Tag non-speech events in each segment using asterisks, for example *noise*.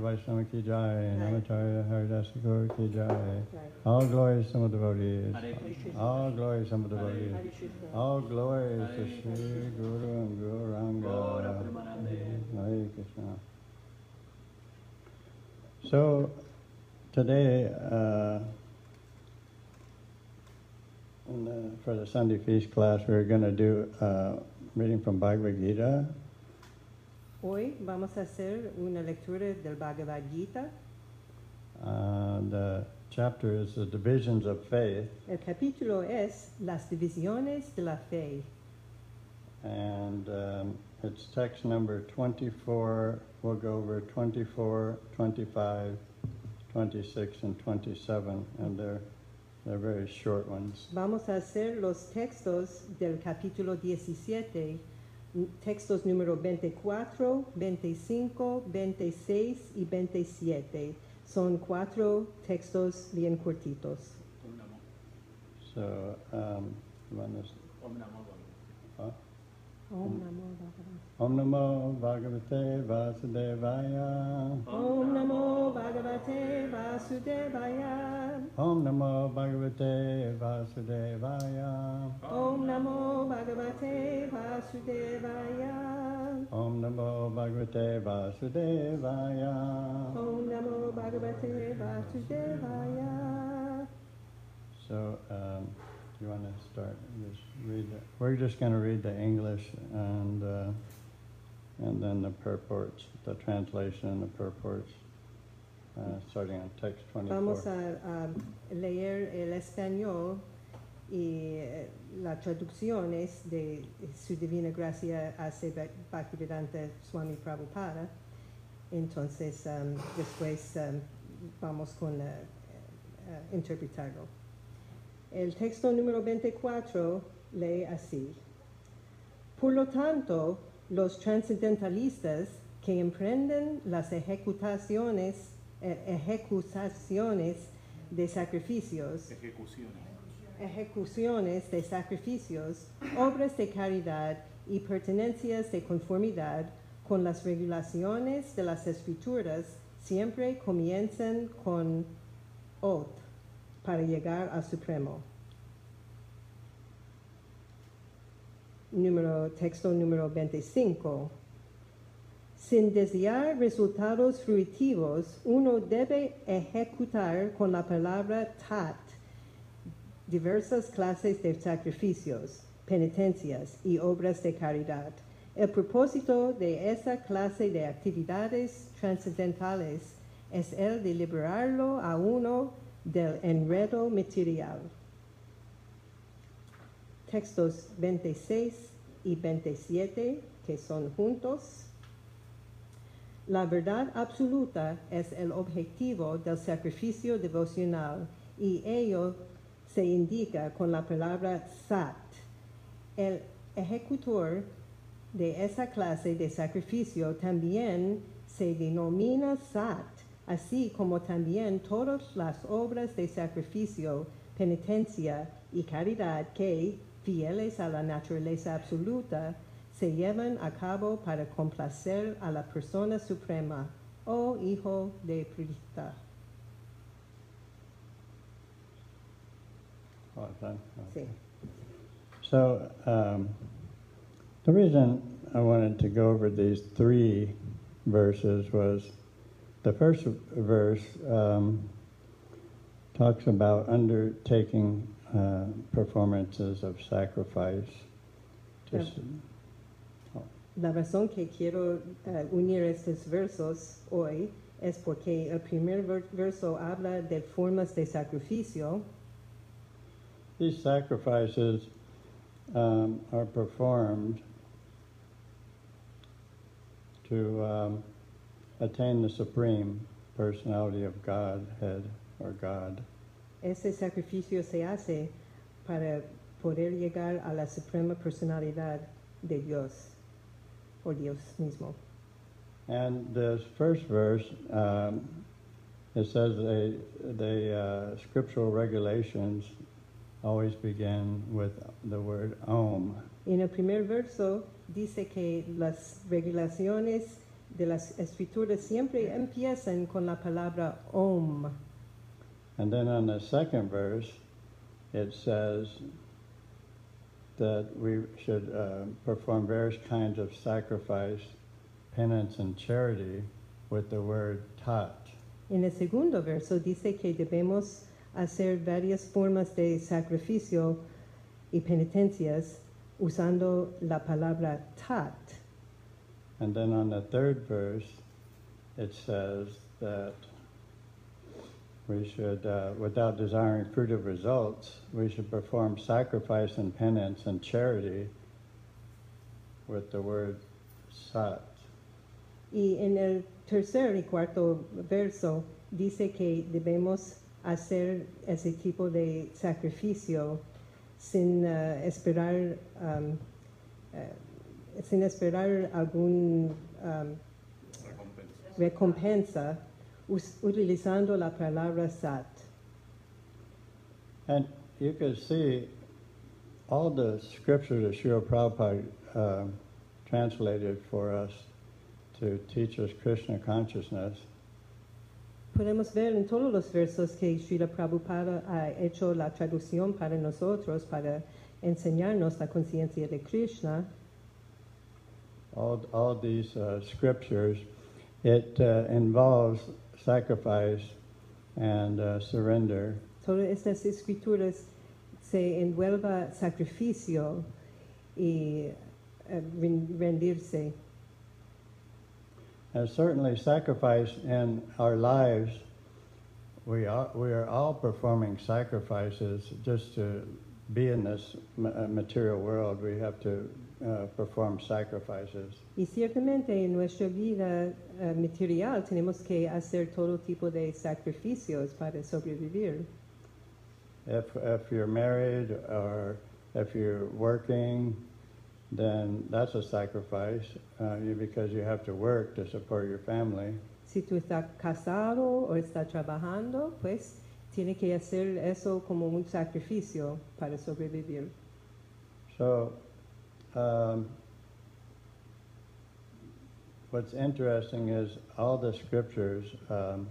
Vaishnava Ki Jai Namacharya Haridas Thakur Ki Jai All glories to devotees All glories to the devotees All glories to Sri Guru and Gauranga Hare Krishna So today uh, the, for the Sunday feast class, we're going to do uh, reading from Bhagavad Gita, Hoy vamos a hacer una lectura del Bhagavad Gita. Uh, the chapter is the divisions of faith, El capítulo es Las divisiones de la fe. and um, it's text number 24. We'll go over 24, 25, 26, and 27, and they're they're very short ones. Vamos a hacer los textos del capítulo 17, n- textos número 24, 25, 26 y 27. Son cuatro textos bien cortitos. So, um, you want this? Huh? Om Namo Bhagavate. Om Namo Bhagavate Vasudevaya. Om Namo Bhagavate Vasudevaya. Om Namo Bhagavate Vasudevaya. Om Namo Bhagavate Vasudevaya. Om Namo Bhagavate Vasudevaya. Om Namo Bhagavate Vasudevaya. So, um, you want to start? Just read. The, we're just going to read the English and uh, and then the purports, the translation and the purports, uh, starting on text 24. Vamos a, a leer el español y eh, las traducciones de Su Divina Gracia Bha- Bhaktivedanta Swami Prabhupada. Entonces, um, después um, vamos con eh, eh, interpretarlo. El texto número 24 lee así. Por lo tanto, los transcendentalistas que emprenden las ejecutaciones, eh, ejecutaciones de sacrificios, ejecuciones, ejecuciones de sacrificios, obras de caridad y pertenencias de conformidad con las regulaciones de las escrituras siempre comienzan con ot para llegar al supremo. Texto número 25. Sin desear resultados fruitivos, uno debe ejecutar con la palabra tat diversas clases de sacrificios, penitencias y obras de caridad. El propósito de esa clase de actividades trascendentales es el de liberarlo a uno del enredo material. Textos 26 y 27 que son juntos. La verdad absoluta es el objetivo del sacrificio devocional y ello se indica con la palabra sat. El ejecutor de esa clase de sacrificio también se denomina sat, así como también todas las obras de sacrificio, penitencia y caridad que, fieles a la naturaleza absoluta, se llevan a cabo para complacer a la persona suprema, oh Hijo de Pritha. Oh, done? Sí. So, um, the reason I wanted to go over these three verses was the first verse um, talks about undertaking uh, performances of sacrifice. Just, La razón que quiero eh, unir estos versos hoy es porque el primer ver- verso habla de formas de sacrificio These sacrifices um, are performed to um, attain the supreme personality of Godhead or God. Ese sacrificio se hace para poder llegar a la suprema personalidad de Dios o Dios mismo. And this first verse, um, it says they, they uh, scriptural regulations always begin with the word Om. En el primer verso dice que las regulaciones de las escrituras siempre empiezan con la palabra Om. And then on the second verse, it says that we should uh, perform various kinds of sacrifice, penance, and charity with the word tat. En el segundo verso dice que debemos hacer varias formas de sacrificio y penitencias usando la palabra tat. And then on the third verse, it says that we should, uh, without desiring fruitive results, we should perform sacrifice and penance and charity with the word sat. Y en el tercer y cuarto verso dice que debemos hacer ese tipo de sacrificio sin eh, esperar um, eh, sin esperar algún um, recompensa. recompensa us- utilizando la palabra sat. And you can see all the scriptures that Srila Prabhupada uh, translated for us to teach us Krishna consciousness. Podemos ver en todos los versos que Srila Prabhupada ha hecho la traducción para nosotros para enseñarnos la conciencia de Krishna. all, all these uh, scriptures, it uh, involves sacrifice and uh, surrender. Todas estas escrituras se envuelva sacrificio y ren- rendirse. And certainly, sacrifice in our lives, we are, we are all performing sacrifices just to be in this uh, material world. We have to uh, perform sacrifices. Y ciertamente en nuestra vida eh, material tenemos que hacer todo tipo de sacrificios para sobrevivir. If, if you're married or if you're working, then that's a sacrifice uh, you, because you have to work to support your family. Si tú estás casado o estás trabajando, pues tiene que hacer eso como un sacrificio para sobrevivir. So, um, what's interesting is all the scriptures um,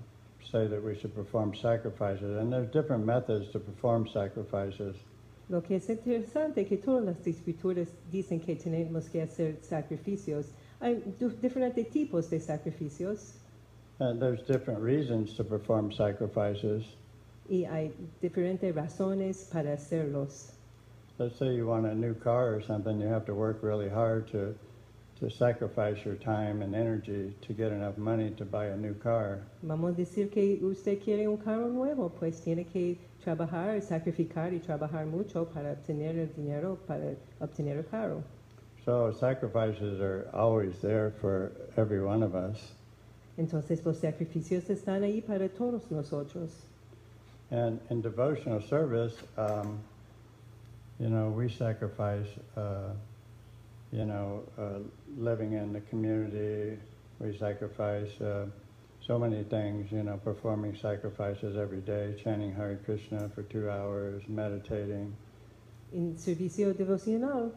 say that we should perform sacrifices, and there's different methods to perform sacrifices. Lo que es interesante es que todas las escrituras dicen que tenemos que hacer sacrificios. Hay diferentes tipos de sacrificios And there's different reasons to perform sacrifices. y hay diferentes razones para hacerlos. Let's say you want a new car or something, you have to work really hard to, to sacrifice your time and energy to get enough money to buy a new car. Vamos decir que usted quiere un carro nuevo, pues tiene que trabajar, sacrificar y trabajar mucho para obtener el dinero para obtener el carro. So sacrifices are always there for every one of us. Entonces los sacrificios están ahí para todos nosotros. And in devotional service, um, you know, we sacrifice, uh, you know, uh, living in the community. We sacrifice uh, so many things, you know, performing sacrifices every day, chanting Hare Krishna for two hours, meditating. En servicio devocional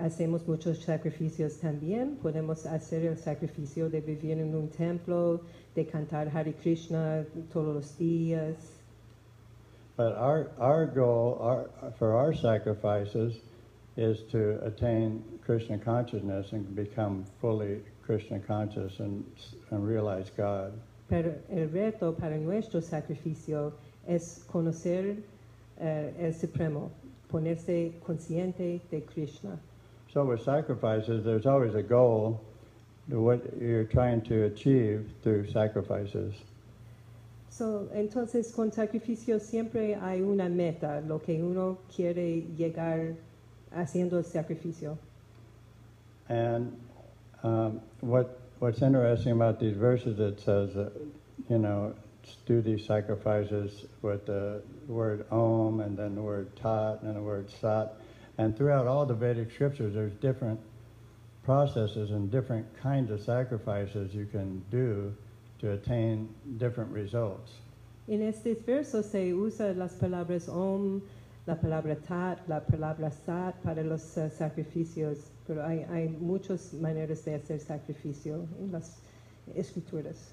hacemos muchos sacrificios también. Podemos hacer el sacrificio de vivir en un templo, de cantar Hare Krishna todos los días. But our, our goal our, for our sacrifices is to attain Krishna consciousness and become fully Krishna conscious and, and realize God. Pero el reto para nuestro sacrificio es conocer eh, el Supremo, ponerse consciente de Krishna. So with sacrifices, there's always a goal to what you're trying to achieve through sacrifices. So, entonces, con sacrificio siempre hay una meta, lo que uno quiere llegar haciendo el sacrificio. And um, what what's interesting about these verses, it says, you know, do these sacrifices with the word Om and then the word Tat and the word Sat. And throughout all the Vedic scriptures, there's different processes and different kinds of sacrifices you can do to attain different results. En estos versos se usa las palabras Om, la palabra Tat, la palabra Sat para los eh, sacrificios, pero hay, hay muchas maneras de hacer sacrificio en las escrituras.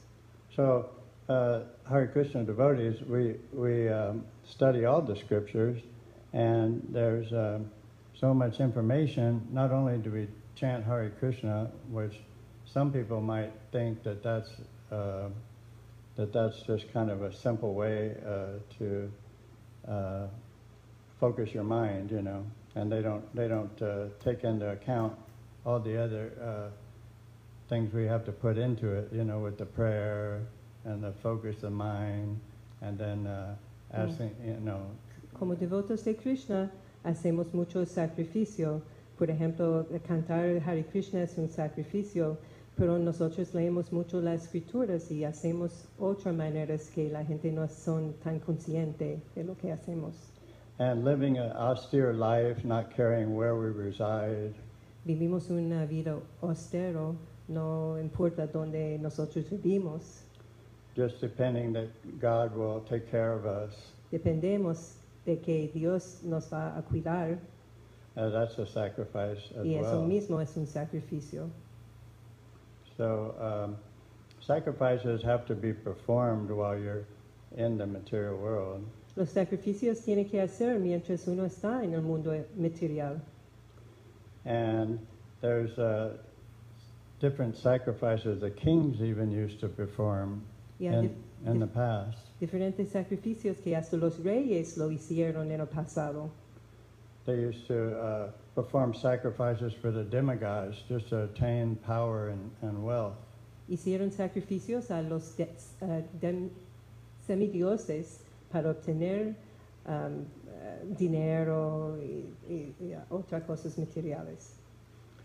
So, uh, Hare Krishna devotees, we, we um, study all the scriptures, and there's um so much information. Not only do we chant Hare Krishna, which some people might think that that's, uh, that that's just kind of a simple way uh, to uh, focus your mind, you know, and they don't, they don't uh, take into account all the other uh, things we have to put into it, you know, with the prayer and the focus of mind, and then uh, asking, you know, Como devotos de Krishna, hacemos mucho sacrificio. Por ejemplo, cantar Hare Krishna es un sacrificio, pero nosotros leemos mucho las escrituras y hacemos otras maneras que la gente no son tan consciente de lo que hacemos. and living an austere life, not caring where we reside, Vivimos una vida austero, no importa dónde nosotros vivimos, just depending that God will take care of us. dependemos de que Dios nos va a cuidar Uh, that's a sacrifice as y eso well. mismo es un sacrificio. So um, sacrifices have to be performed while you're in the material world. Los sacrificios tiene que hacer mientras uno está en el mundo material. And there's uh, different sacrifices the kings even used to perform Y hay in, dif- in the past. diferentes sacrificios que hasta los reyes lo hicieron en el pasado. They used to uh, perform sacrifices for the demigods just to attain power and, and wealth. Hicieron sacrificios a los de- eh, dem- semidioses para obtener um, eh, dinero y, y- y otras cosas materiales.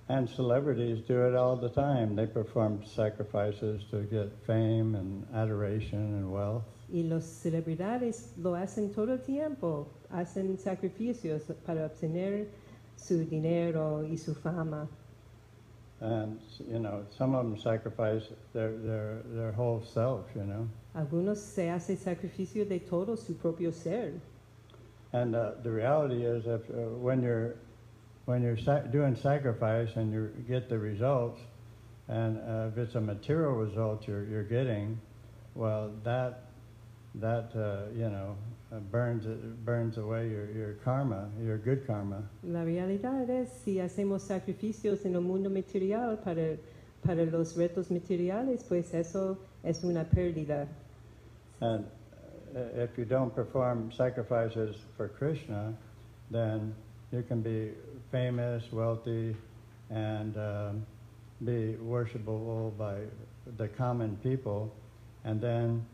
And celebrities do it all the time. They perform sacrifices to get fame and adoration and wealth. Y los celebridades lo hacen todo el tiempo, hacen sacrificios para obtener su dinero y su fama. And, you know, some of them sacrifice their, their, their whole self, you know. Algunos se hace sacrificio de todo su propio ser. And uh, the reality is, if uh, when you're when you're sa- doing sacrifice and you get the results, and uh, if it's a material result you're you're getting, well, that that uh, you know burns burns away your, your karma, your good karma. La realidad es si hacemos sacrificios en el mundo material para, para los retos materiales, pues eso es una pérdida. And uh, if you don't perform sacrifices for Krishna, then you can be famous, wealthy, and um, be worshipable by the common people, and then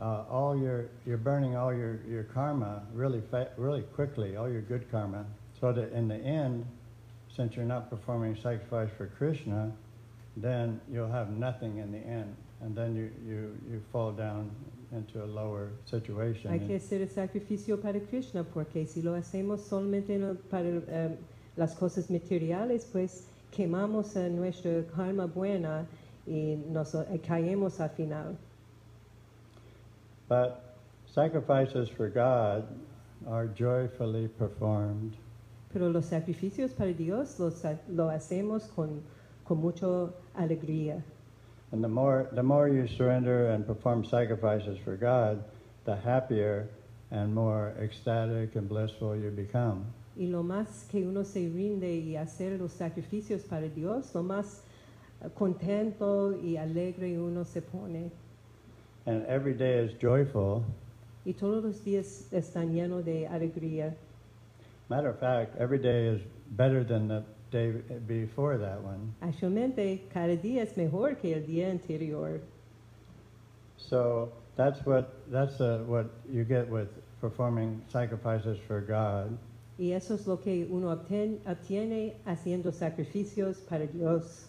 uh, all your you're burning all your, your karma really fa- really quickly, all your good karma, so that in the end, since you're not performing sacrifice for Krishna, then you'll have nothing in the end, and then you, you, you fall down into a lower situation. Hay que hacer el sacrificio para Krishna porque si lo hacemos solamente para eh, las cosas materiales, pues quemamos a nuestra karma buena y nos eh, caemos al final. But sacrifices for God are joyfully performed. Pero los sacrificios para Dios los lo hacemos con, con mucha alegría. And the more, the more you surrender and perform sacrifices for God, the happier and more ecstatic and blissful you become. Y lo más que uno se rinde y hacer los sacrificios para Dios, lo más contento y alegre uno se pone. And every day is joyful. Y todos los días están llenos de alegría. Matter of fact, every day is better than the day before that one. Actualmente, cada día es mejor que el día anterior. So that's what, that's uh, what you get with performing sacrifices for God. Y eso es lo que uno obten- obtiene haciendo sacrificios para Dios.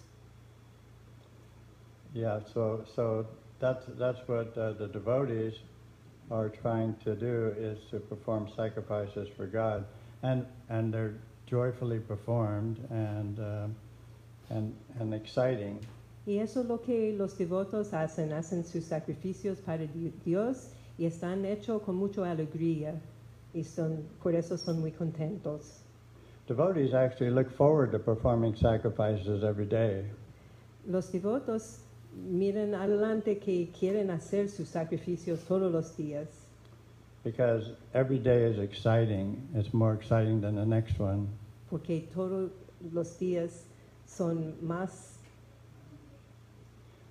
Yeah, so so that's that's what uh, the devotees are trying to do is to perform sacrifices for God, and and they're joyfully performed and uh, and and exciting. Y eso es lo que los devotos hacen, hacen sus sacrificios para Di- Dios y están hechos con mucha alegría y son, por eso son muy contentos. Devotees actually look forward to performing sacrifices every day Los devotos miran adelante que quieren hacer sus sacrificios todos los días, because every day is exciting. It's more exciting than the next one. porque todos los días son más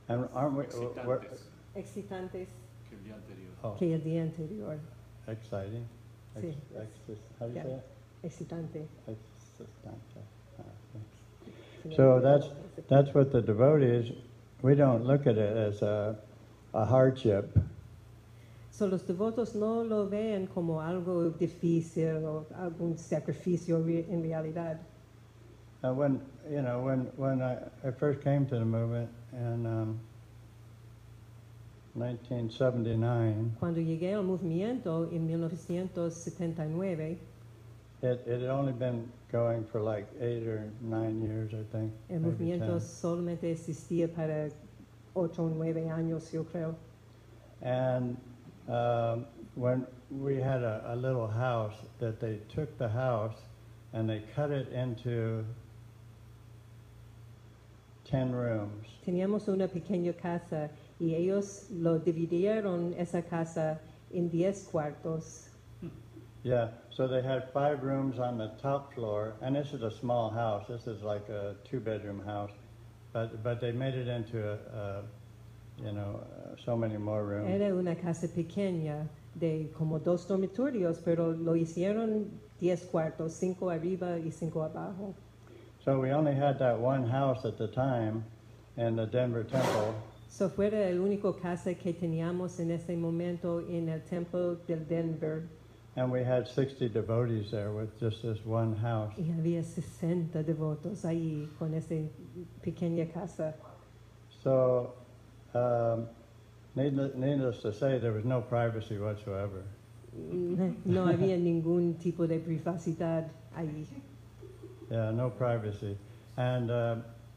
And aren't we? we're- Excitantes excitantes que el día anterior. oh, que el día anterior. exciting. Ex- Sí. ex- how do you Yeah. say it? Excitante. Excitante. Ah, okay. So that's- That's what the devotees, we don't look at it as a, a hardship. So, los devotos no lo ven como algo difícil o algún sacrificio re- en realidad. Uh, when, you know, when, when I, I first came to the movement in um, 1979, Cuando llegué al movimiento en 1979, it, it had only been going for like eight or nine years, I think. el movimiento 10. solamente existía para ocho o nueve años, yo creo. And um, when we had a, a little house, that they took the house and they cut it into 10 rooms. Teníamos una pequeña casa y ellos lo dividieron esa casa en 10 cuartos. Yeah, so they had five rooms on the top floor, and this is a small house. This is like a two-bedroom house, but but they made it into a, a you know, so many more rooms. Era una casa pequeña de como dos dormitorios, pero lo hicieron 10 cuartos, cinco arriba y cinco abajo. So we only had that one house at the time, in the Denver Temple, So fue el único casa que teníamos en ese momento en el templo del Denver and we had 60 devotees there with just this one house. y había 60 devotos ahí con esa pequeña casa. So, um, needless, needless to say, there was no privacy whatsoever. No había ningún tipo de privacidad ahí. Yeah, no privacy. And, uh,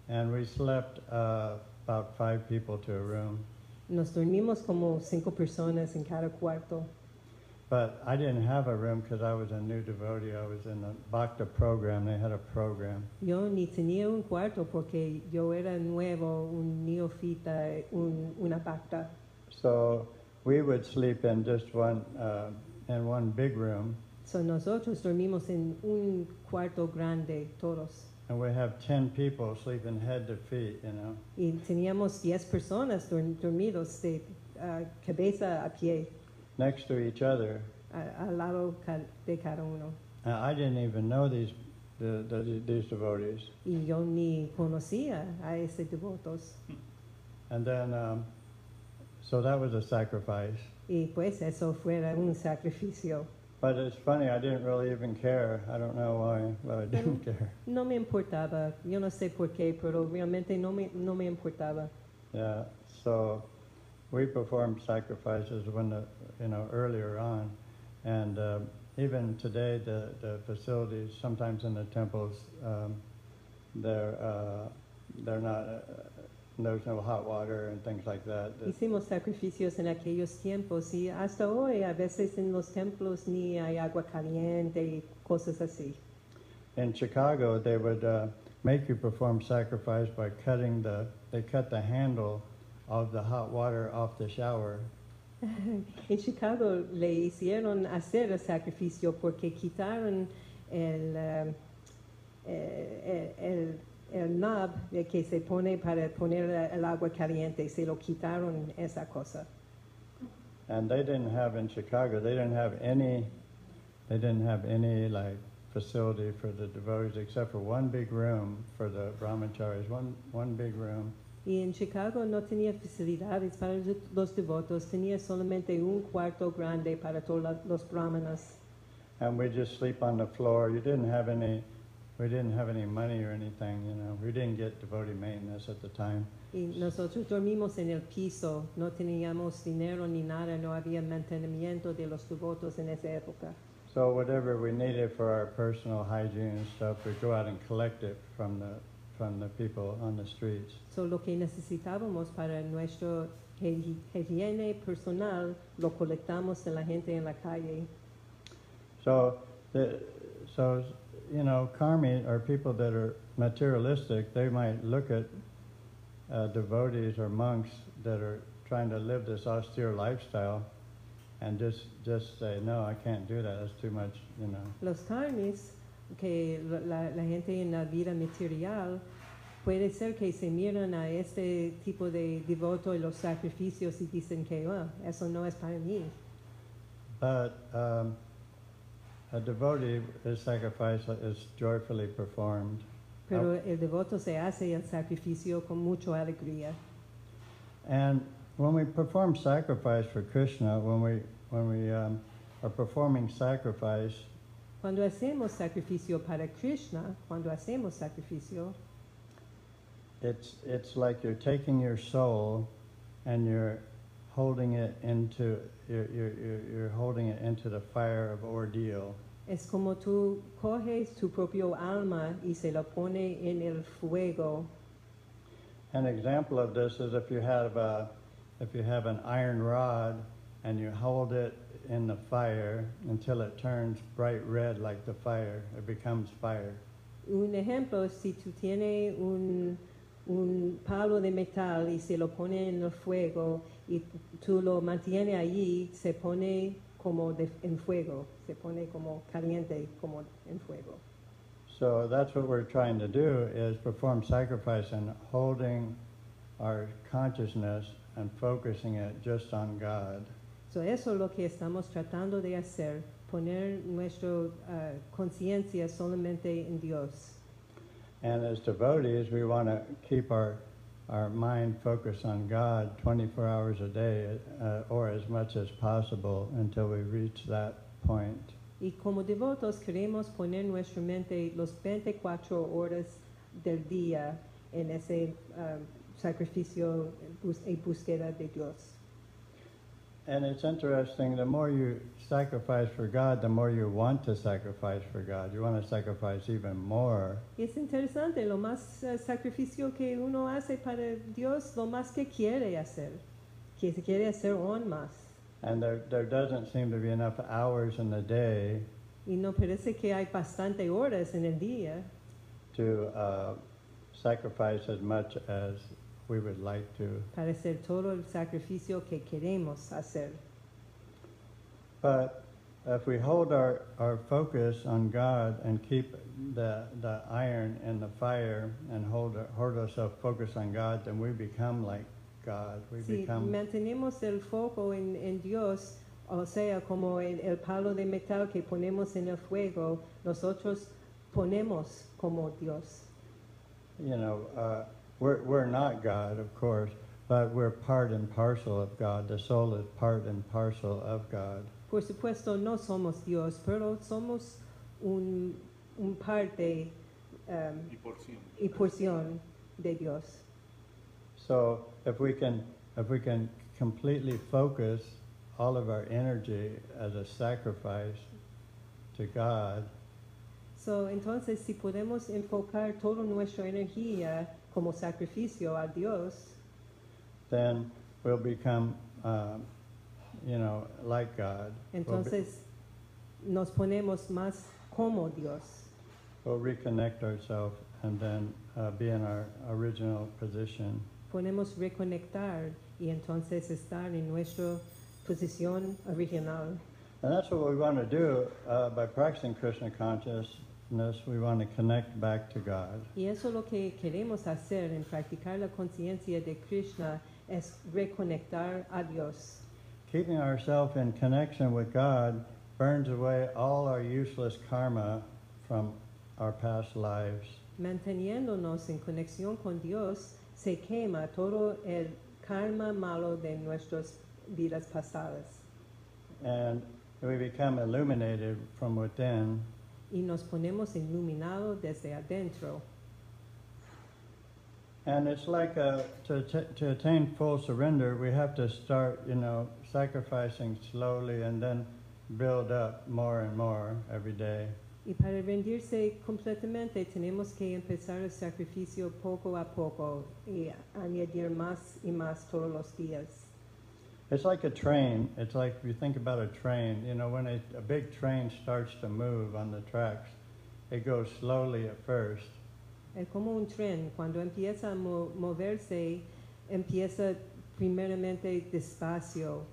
and we slept uh, about five people to a room. Nos dormimos como cinco personas en cada cuarto. But I didn't have a room because I was a new devotee. I was in the Bhakta program. They had a program. Yo ni tenía un cuarto porque yo era nuevo, un neofita, un, una bhakta. So we would sleep in just one, uh, in one big room, So nosotros dormimos en un cuarto grande todos. and we have 10 people sleeping head to feet, you know. Y teníamos 10 personas dorm- dormidos de ah, cabeza a pie, next to each other. al lado de cada uno. I didn't even know these the, the, these devotees. Y yo ni conocía a esos devotos. And then, um, so that was a sacrifice. Y pues eso fuera un sacrificio. But it's funny, I didn't really even care. I don't know why, but I didn't care. No me importaba, yo no sé por qué, pero realmente no me, no me importaba. Yeah. So we performed sacrifices when the, you know, earlier on, and uh, even today, the, the facilities, sometimes in the temples, um, they're uh, they're not. Uh, there's no hot water and things like that. Hicimos sacrificios en aquellos tiempos y hasta hoy a veces en los templos ni hay agua caliente y cosas así. In Chicago, they would uh, make you perform sacrifice by cutting the, they cut the handle of the hot water off the shower. *laughs* En Chicago le hicieron hacer el sacrificio porque quitaron el, eh, eh, el, el knob que se pone para poner el agua caliente, se lo quitaron esa cosa. And they didn't have in Chicago, they didn't have any, they didn't have any like facility for the devotees except for one big room for the brahmacharis, one, one big room. Y en Chicago no tenía facilidades para los devotos, tenía solamente un cuarto grande para todos los brahmanas. And we just sleep on the floor. You didn't have any, we didn't have any money or anything, you know. We didn't get devotee maintenance at the time. Y nosotros dormimos en el piso, no teníamos dinero ni nada, no había mantenimiento de los devotos en esa época. So whatever we needed for our personal hygiene and stuff, we'd go out and collect it from the, from the people on the streets. So, lo que necesitábamos para nuestro higiene personal lo colectamos de la gente en la calle. So, the, so, you know, karmi are people that are materialistic. They might look at uh, devotees or monks that are trying to live this austere lifestyle and just, just say, no, I can't do that. That's too much, you know. Los karmis, que la, la- la gente en la vida material, puede ser que se miran a este tipo de devoto y los sacrificios y dicen que "Ah, eso no es para mí. But um, a devotee, his sacrifice is joyfully performed. Pero el devoto se hace el sacrificio con mucha alegría. And when we perform sacrifice for Krishna, when we, when we um, are performing sacrifice, Cuando hacemos sacrificio para Krishna, cuando hacemos sacrificio, it's, it's like you're taking your soul and you're holding it into, you're, you're, you're, holding it into the fire of ordeal. es como tú coges tu propio alma y se lo pone en el fuego. An example of this is if you have a, if you have an iron rod and you hold it in the fire until it turns bright red like the fire, it becomes fire. Un ejemplo, si tú tienes un, un palo de metal y se lo pone en el fuego y tú lo mantienes allí, se pone como de- en fuego, se pone como caliente, como en fuego. So that's what we're trying to do is perform sacrifice and holding our consciousness and focusing it just on God. So eso es lo que estamos tratando de hacer, poner nuestra ah, conciencia solamente en Dios. And as devotees, we want to keep our, our mind focused on God 24 hours a day uh, or as much as possible until we reach that point. Y como devotos queremos poner nuestra mente los 24 horas del día en ese ah, sacrificio y búsqueda de Dios. And it's interesting, the more you sacrifice for God, the more you want to sacrifice for God. You want to sacrifice even more. Es interesante, lo más ah, sacrificio que uno hace para Dios, lo más que quiere hacer. que se quiere hacer aún más. And there, there doesn't seem to be enough hours in the day Y no parece que hay bastante horas en el día to uh, sacrifice as much as we would like to. para hacer todo el sacrificio que queremos hacer. But if we hold our, our focus on God and keep the, the iron in the fire and hold, hold ourselves focused on God, then we become like God. We Si become, mantenemos el foco en, en Dios, o sea, como el, el palo de metal que ponemos en el fuego, nosotros ponemos como Dios. you know, uh, we're, we're not God, of course, but we're part and parcel of God. The soul is part and parcel of God. Por supuesto, no somos Dios, pero somos un, un parte um, y por ciento. y porción de Dios. So if we can, if we can completely focus all of our energy as a sacrifice to God, So, entonces, si podemos enfocar toda nuestra energía como sacrificio a Dios, then we'll become, um, you know, like God. We'll, entonces nos ponemos más como Dios. we'll reconnect ourselves and then uh, be in our original position. Podemos reconectar y entonces estar en nuestra posición original. And that's what we want to do uh, by practicing Krishna consciousness. We want to connect back to God. Y eso lo que queremos hacer en practicar la conciencia de Krishna es reconectar a Dios. Keeping ourselves in connection with God burns away all our useless karma from our past lives. Manteniéndonos en conexión con Dios, se quema todo el karma malo de nuestras vidas pasadas And we become illuminated from within y nos ponemos iluminados desde adentro. And it's like uh, to, to attain full surrender, we have to start, you know, sacrificing slowly and then build up more and more every day. Y para rendirse completamente tenemos que empezar el sacrificio poco a poco y añadir más y más todos los días. It's like a train. It's like if you think about a train, you know, when a, a big train starts to move on the tracks, it goes slowly at first. Es como un tren, cuando empieza a mo- moverse, empieza primeramente despacio.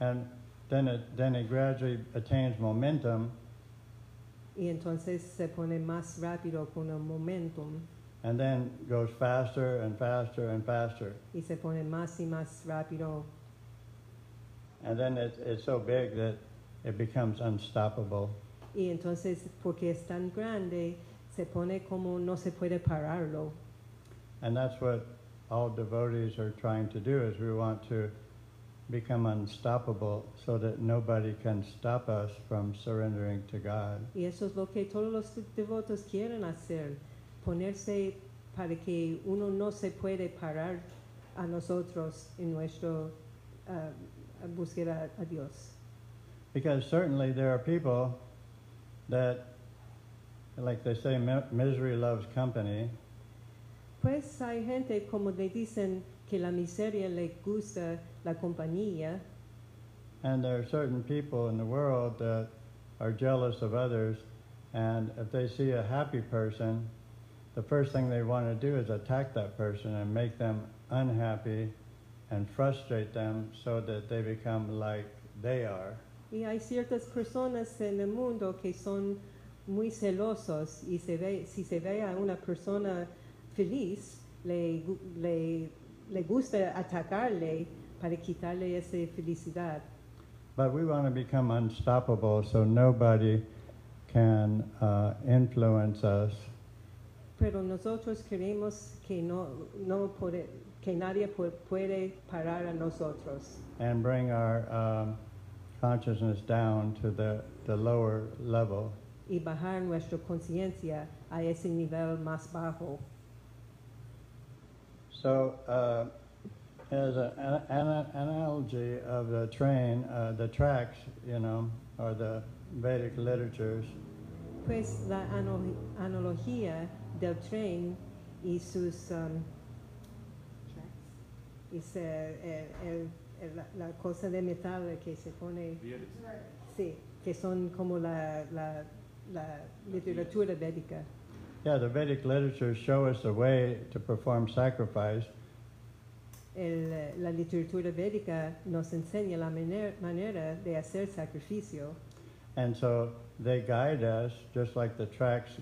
And then it, then it gradually attains momentum, y entonces se pone más rápido con el momentum. And then goes faster and faster and faster. y se pone más y más rápido. And then it, it's so big that it becomes unstoppable. y entonces porque es tan grande se pone como no se puede pararlo. And that's what all devotees are trying to do is we want to become unstoppable so that nobody can stop us from surrendering to God. Y eso es lo que todos los devotos quieren hacer, ponerse para que uno no se puede parar a nosotros en nuestro ah, búsqueda a Dios. Because certainly there are people that, like they say, misery loves company. Pues hay gente como le dicen que la miseria le gusta la compañía And there are certain people in the world that are jealous of others, and if they see a happy person, the first thing they want to do is attack that person and make them unhappy and frustrate them so that they become like they are. y hay ciertas personas en el mundo que son muy celosos y se ve, si se ve a una persona feliz, le, le, le gusta atacarle para quitarle esa felicidad. But we want to become unstoppable so nobody can uh, influence us. Pero nosotros queremos que, no, no puede, que nadie pu- puede parar a nosotros and bring our um, consciousness down to the, the lower level. Y bajar nuestra conciencia a ese nivel más bajo. So, uh, as an an analogy of the train, uh, the tracks, you know, or the Vedic literatures, Pues la ano- analogía del tren y sus um, y se, el- el- el- la, la cosa de metal que se pone, sí, que son como la, la, la literatura védica. Yeah, the Vedic literature show us the way to perform sacrifice, El, la literatura védica nos enseña la maner- manera de hacer sacrificio and so they guide us just like the tracks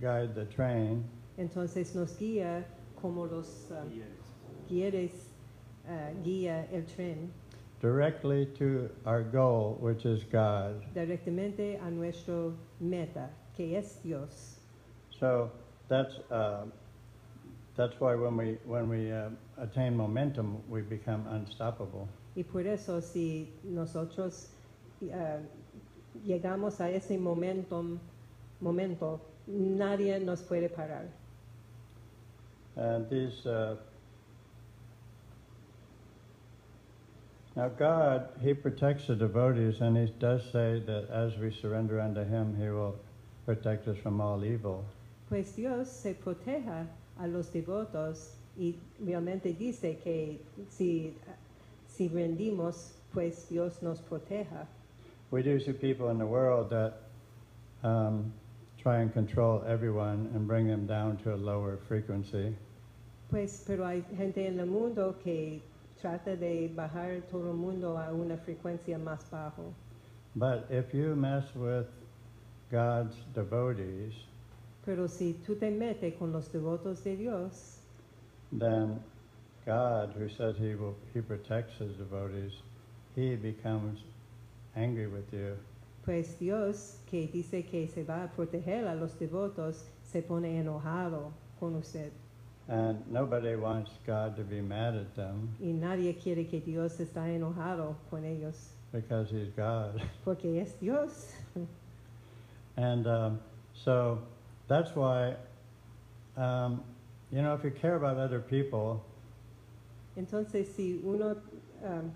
guide the train. Entonces nos guía como los ah, guías ah, guía el tren directly to our goal, which is God. directamente a nuestro meta, que es Dios. So that's uh, that's why when we when we uh, attain momentum, we become unstoppable. Y por eso si nosotros ah, llegamos a ese momento, momento, nadie nos puede parar. And these now God He protects the devotees, and He does say that as we surrender unto Him, He will protect us from all evil. Pues Dios se proteja a los devotos y realmente dice que si, si rendimos, pues Dios nos proteja. We do see people in the world that um, try and control everyone and bring them down to a lower frequency. Pues, pero hay gente en el mundo que trata de bajar todo el mundo a una frecuencia más bajo. But if you mess with God's devotees, Pero si tú te metes con los devotos de Dios, then God, who says He will He protects His devotees, He becomes angry with you, pues Dios, que dice que se va a proteger a los devotos, se pone enojado con usted. And nobody wants God to be mad at them Y nadie quiere que Dios está enojado con ellos, because He's God. *laughs* porque es Dios. And um, so that's why, um, you know, if you care about other people, Entonces, si uno um,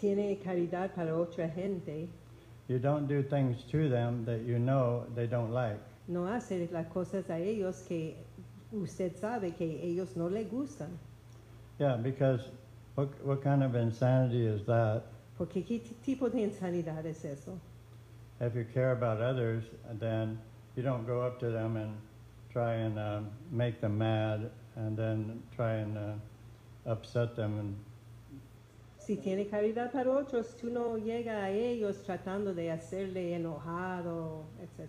tiene caridad para otra gente, you don't do things to them that you know they don't like. no hace las cosas a ellos que usted sabe que ellos no le gustan. Yeah, because what, what kind of insanity is that? Porque qué tipo de insanidad es eso? If you care about others, then you don't go up to them and try and um, make them mad and then try and uh, upset them. And Si tiene caridad para otros, tú no llegas a ellos tratando de hacerle enojado, etc.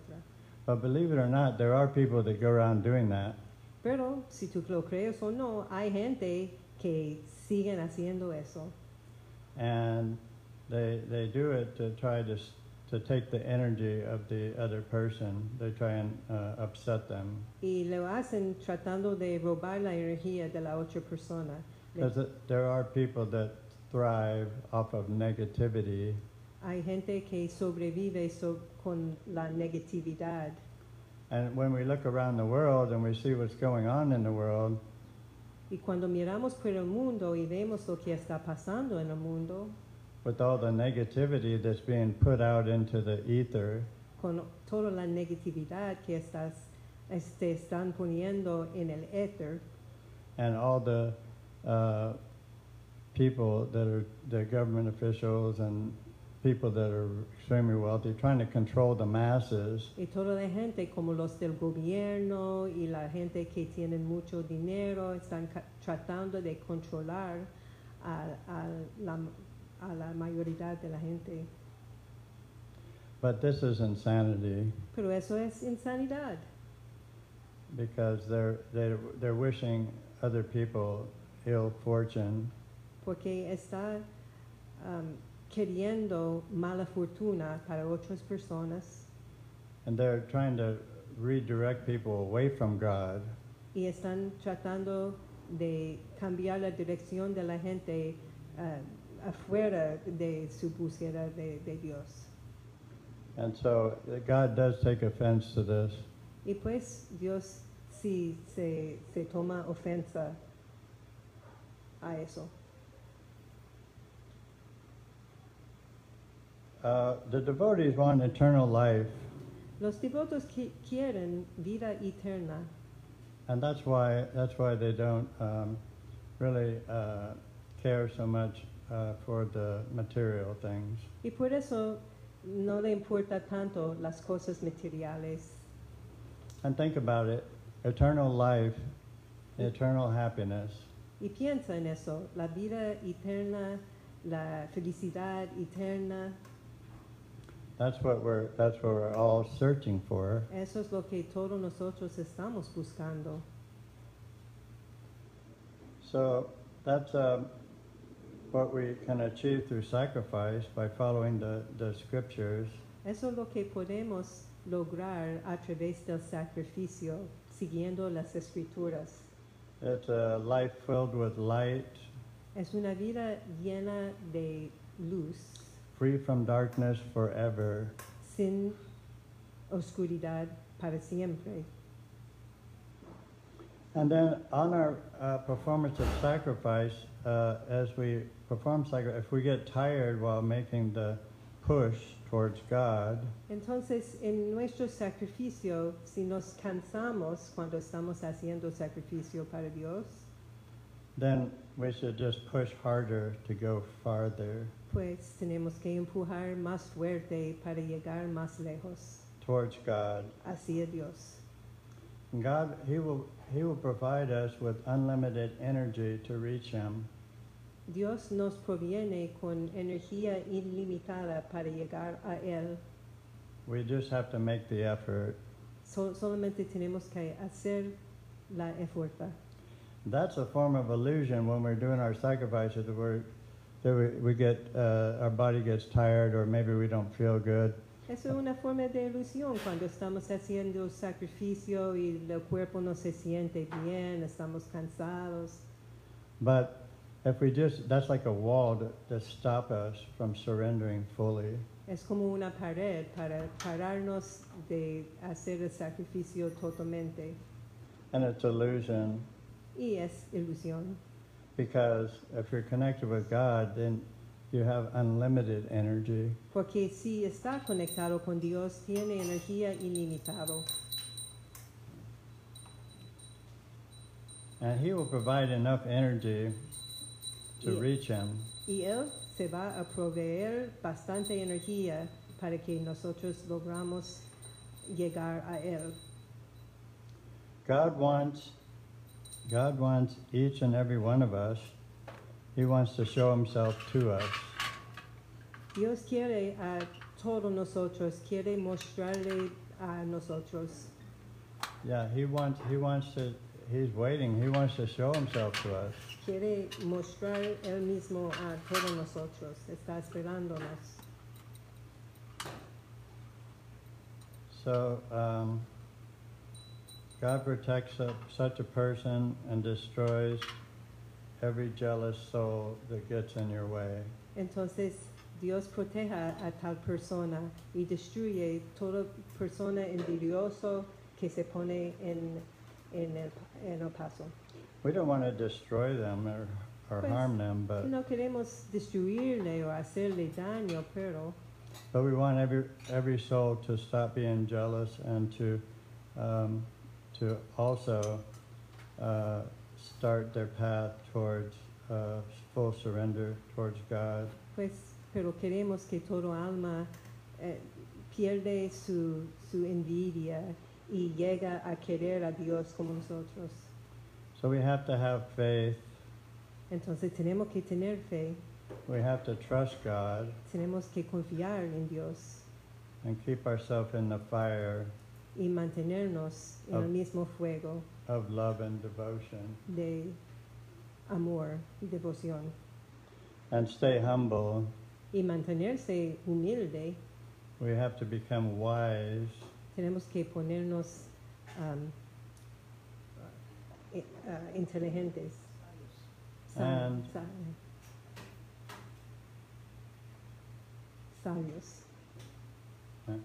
but believe it or not, there are people that go around doing that. Pero si tú lo crees o no, hay gente que siguen haciendo eso. and they they do it to try to to take the energy of the other person. They try and uh, upset them Y lo hacen tratando de robar la energía de la otra persona. Because there are people that thrive off of negativity, hay gente que sobrevive so- con la negatividad. And when we look around the world and we see what's going on in the world, Y cuando miramos por el mundo y vemos lo que está pasando en el mundo, with all the negativity that's being put out into the ether, con toda la negatividad que estás, este, están poniendo en el éter, and all the uh, people that are the government officials and people that are extremely wealthy trying to control the masses. Y toda la gente como los del gobierno y la gente que tienen mucho dinero están tratando de controlar a, a la, a la mayoría de la gente. but this is insanity. Pero eso es insanidad, because they're they're, they're wishing other people ill fortune. Porque está um, queriendo mala fortuna para otras personas and they're trying to redirect people away from God y están tratando de cambiar la dirección de la gente uh, afuera de su búsqueda de, de Dios. and so God does take offense to this Y pues Dios sí se, se toma ofensa a eso. Uh, the devotees want eternal life Los devotos qui- quieren vida eterna And that's why that's why they don't um, really uh, care so much uh, for the material things. Y por eso no le importa tanto las cosas materiales. And think about it eternal life, eternal happiness. Y piensa en eso, la vida eterna, la felicidad eterna, That's what we're, that's what we're all searching for. eso es lo que todos nosotros estamos buscando. So that's um, what we can achieve through sacrifice by following the, the scriptures. Eso es lo que podemos lograr a través del sacrificio, siguiendo las escrituras. It's a life filled with light, Es una vida llena de luz, free from darkness forever. sin oscuridad para siempre. And then on our uh, performance of sacrifice, uh, as we perform sacrifice, if we get tired while making the push towards God, Entonces, en nuestro sacrificio, si nos cansamos cuando estamos haciendo sacrificio para Dios, then we should just push harder to go farther pues tenemos que empujar más fuerte para llegar más lejos towards God. hacia Dios. God, He will, He will provide us with unlimited energy to reach Him. Dios nos proviene con energía ilimitada para llegar a Él. We just have to make the effort. So- solamente tenemos que hacer la esfuerza. That's a form of illusion when we're doing our sacrifices. We're, that we, we get, uh, our body gets tired or maybe we don't feel good. Eso es una forma de ilusión cuando estamos haciendo sacrificio y el cuerpo no se siente bien, estamos cansados. But if we just, that's like a wall that, to stop us from surrendering fully. Es como una pared para pararnos de hacer el sacrificio totalmente. And it's illusion Y es ilusión, because if you're connected with God, then you have unlimited energy. porque si está conectado con Dios, tiene energía ilimitada. And He will provide enough energy to Yeah. reach Him. Y Él se va a proveer bastante energía para que nosotros logramos llegar a Él. God wants, God wants each and every one of us. He wants to show Himself to us. Dios quiere a todos nosotros, quiere mostrarle a nosotros. Yeah, He wants, He wants to, He's waiting. He wants to show Himself to us. Quiere mostrar Él mismo a todos nosotros. Está esperándonos. So, um, God protects a, such a person and destroys every jealous soul that gets in your way. Entonces, Dios proteja a tal persona y destruye toda persona envidioso que se pone en, en, el, en el paso. We don't want to destroy them or, or Pues, harm them, but, No queremos destruirle o hacerle daño, pero but we want every, every soul to stop being jealous and to, um, to also uh, start their path towards uh, full surrender towards God. pues pero queremos que todo alma eh, pierde su, su envidia y llega a querer a Dios como nosotros. So we have to have faith. Entonces tenemos que tener fe, We have to trust God tenemos que confiar en Dios and keep ourselves in the fire y mantenernos en el mismo fuego of love and devotion de amor y devoción and stay humble. y mantenerse humilde. We have to become wise Tenemos que ponernos um, ah, inteligentes. And- sa- sabios. Eh?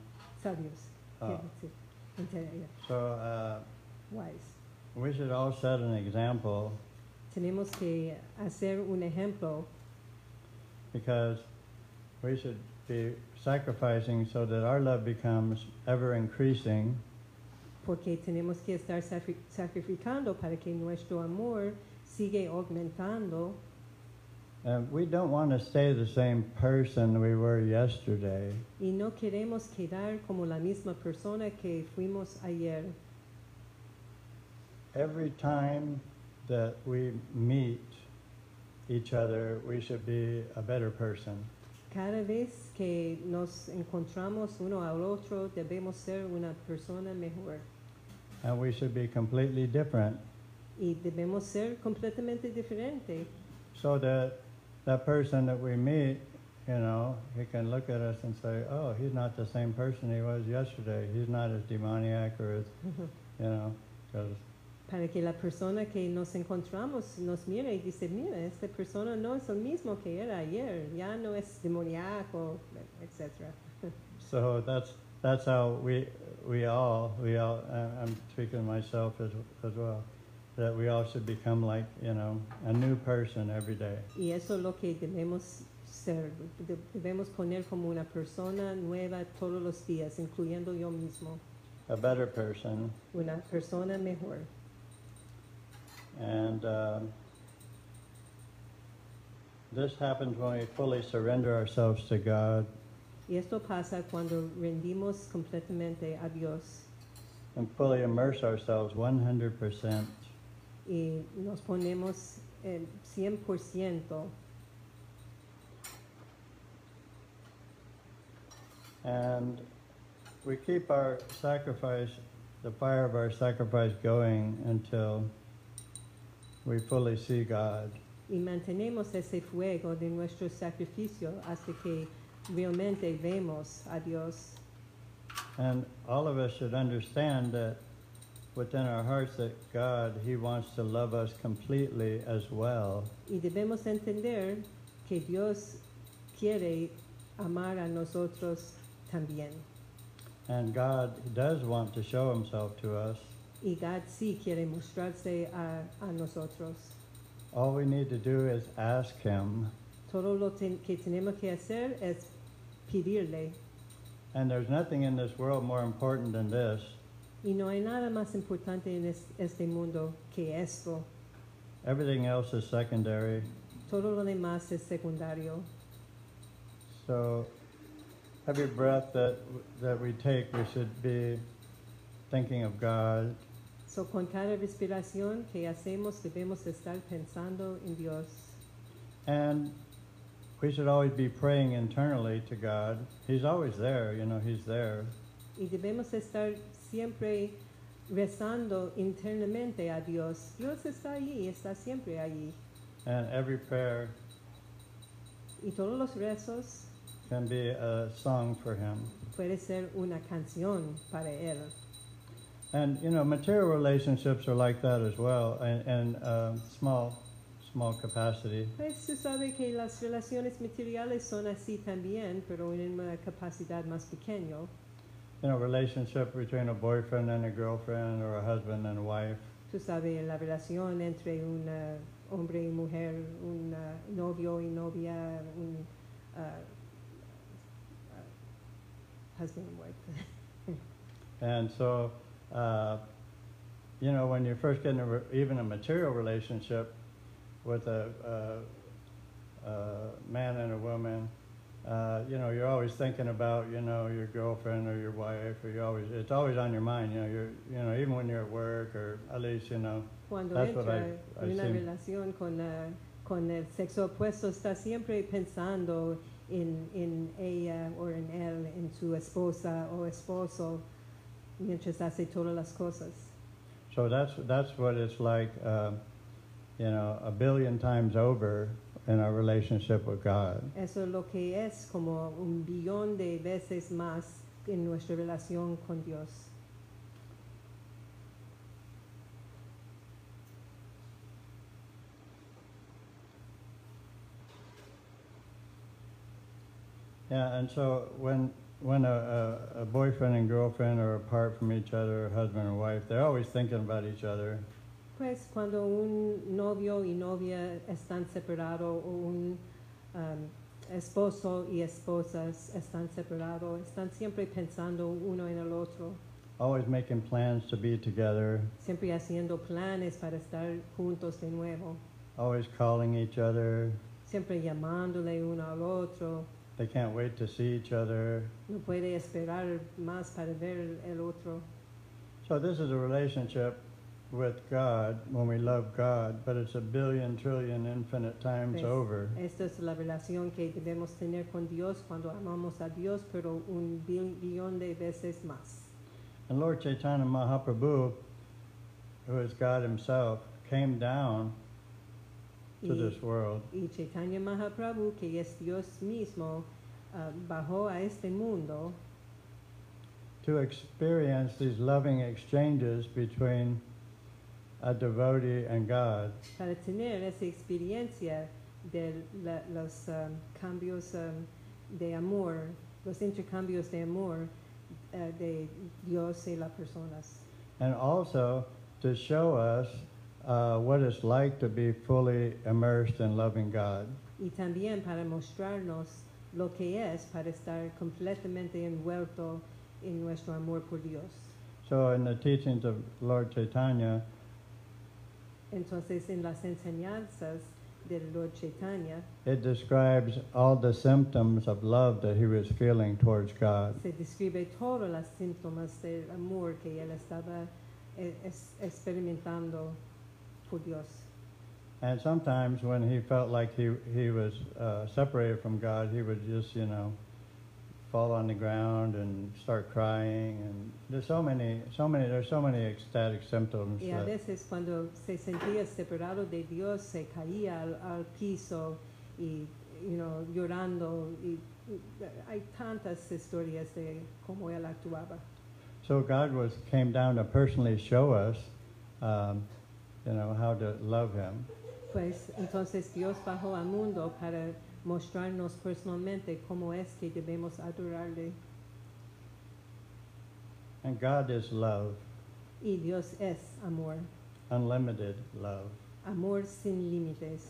Sabios. Ah. Quiero decir. Inte- yeah, So uh, wise. we should all set an example Tenemos que hacer un ejemplo because we should be sacrificing so that our love becomes ever increasing porque tenemos que estar sacri- sacrificando para que nuestro amor siga aumentando And we don't want to stay the same person we were yesterday. Y no queremos quedar como la misma persona que fuimos ayer. Every time that we meet each other, we should be a better person. Cada vez que nos encontramos uno al otro, debemos ser una persona mejor. And we should be completely different Y debemos ser completamente diferente. so that that person that we meet, you know, he can look at us and say, oh, he's not the same person he was yesterday. He's not as demoniac or as, mm-hmm. you know, because Para que la persona que nos encontramos nos mire y dice, mira, esta persona no es el mismo que era ayer, ya no es demoníaco, etc. *laughs* So that's that's how we we all we all I'm speaking myself as as well that we all should become like you know a new person every day. Y eso es lo que debemos ser, debemos poner como una persona nueva todos los días, incluyendo yo mismo, a better person, una persona mejor. and um, this happens when we fully surrender ourselves to God Y esto pasa cuando rendimos completamente a Dios and fully immerse ourselves 100% y nos ponemos el 100% and we keep our sacrifice, the fire of our sacrifice going until we fully see God. y mantenemos ese fuego de nuestro sacrificio hasta que realmente vemos a Dios. And all of us should understand that within our hearts that God, He wants to love us completely as well. Y debemos entender que Dios quiere amar a nosotros también. And God does want to show Himself to us. Y God sí quiere mostrarse a, a nosotros. All we need to do is ask Him. Todo lo ten- que tenemos que hacer es pedirle. And there's nothing in this world more important than this. Y no hay nada más importante en es- este mundo que esto. Everything else is secondary. Todo lo demás es secundario. So every breath that, that we take, we should be thinking of God So, con cada respiración que hacemos debemos estar pensando en Dios. And we should always be praying internally to God. He's always there, you know, He's there. Y debemos estar siempre rezando internamente a Dios. Dios está allí, está siempre allí. And every prayer Y todos los rezos can be a song for Him. puede ser una canción para Él. And, you know, material relationships are like that as well, and, and um, small, small capacity. Pues se sabe que las relaciones materiales son así también, pero en una capacidad más pequeña. You know, relationship between a boyfriend and a girlfriend or a husband and a wife. Tú sabes, la relación entre un uh, hombre y mujer, un uh, novio y novia, un uh, husband and wife. *laughs* And so, uh, you know, when you first get in a re- even a material relationship with a, a, a man and a woman, uh, you know, you're always thinking about, you know, your girlfriend or your wife, or you always, it's always on your mind, you know, you're, you know, even when you're at work, or at least, you know, Cuando That's what I- I una see. relación con, uh, con el sexo opuesto, está siempre pensando en, en ella o en él, en su esposa o esposo, mientras hace todas las cosas. so that's, that's what it's like, uh, you know, a billion times over in our relationship with God. Eso es lo que es como un billón de veces más en nuestra relación con Dios. Yeah, and so when when a, a, a boyfriend and girlfriend are apart from each other, husband and wife, they're always thinking about each other. Pues cuando un novio y novia están separados o un um, esposo y esposas están separados, están siempre pensando uno en el otro, Always making plans to be together, siempre haciendo planes para estar juntos de nuevo, always calling each other, siempre llamándole uno al otro, They can't wait to see each other. no puede esperar más para ver el otro. So this is a relationship with God when we love God, but it's a billion trillion infinite times Pues, over. Esta es la relación que debemos tener con Dios cuando amamos a Dios, pero un bil- billón de veces más. And Lord Chaitanya Mahaprabhu, who is God Himself, came down to this world y Chaitanya Mahaprabhu, que es Dios mismo, ah, bajó a este mundo to experience these loving exchanges between a devotee and God. para tener esa experiencia de la- los ah, cambios ah, de amor, los intercambios de amor ah, de Dios y las personas. and also to show us uh, what it's like to be fully immersed in loving God. y también para mostrarnos lo que es para estar completamente envuelto en nuestro amor por Dios. So, in the teachings of Lord Chaitanya, Entonces, en las enseñanzas del Lord Chaitanya it describes all the symptoms of love that he was feeling towards God. se describe todos los síntomas del amor que él estaba eh, es- experimentando por Dios. And sometimes when he felt like he, he was uh, separated from God, he would just, you know, fall on the ground and start crying. And there's so many, so many, there's so many ecstatic symptoms. Y a veces cuando se sentía separado de Dios, se caía al, al piso y you know, llorando. Y hay tantas historias de cómo él actuaba. So God was came down to personally show us, um, you know, how to love Him. Pues entonces Dios bajó al mundo para mostrarnos personalmente cómo es que debemos adorarle. And God is love, Y Dios es amor, unlimited love, amor sin límites.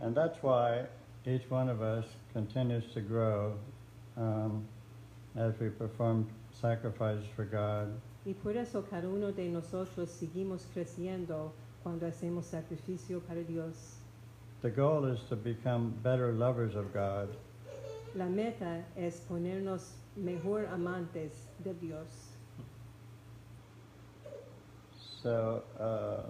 and that's why each one of us continues to grow um, as we perform sacrifices for God. Y por eso cada uno de nosotros seguimos creciendo cuando hacemos sacrificio para Dios. The goal is to become better lovers of God, La meta es ponernos mejor amantes de Dios. So, uh,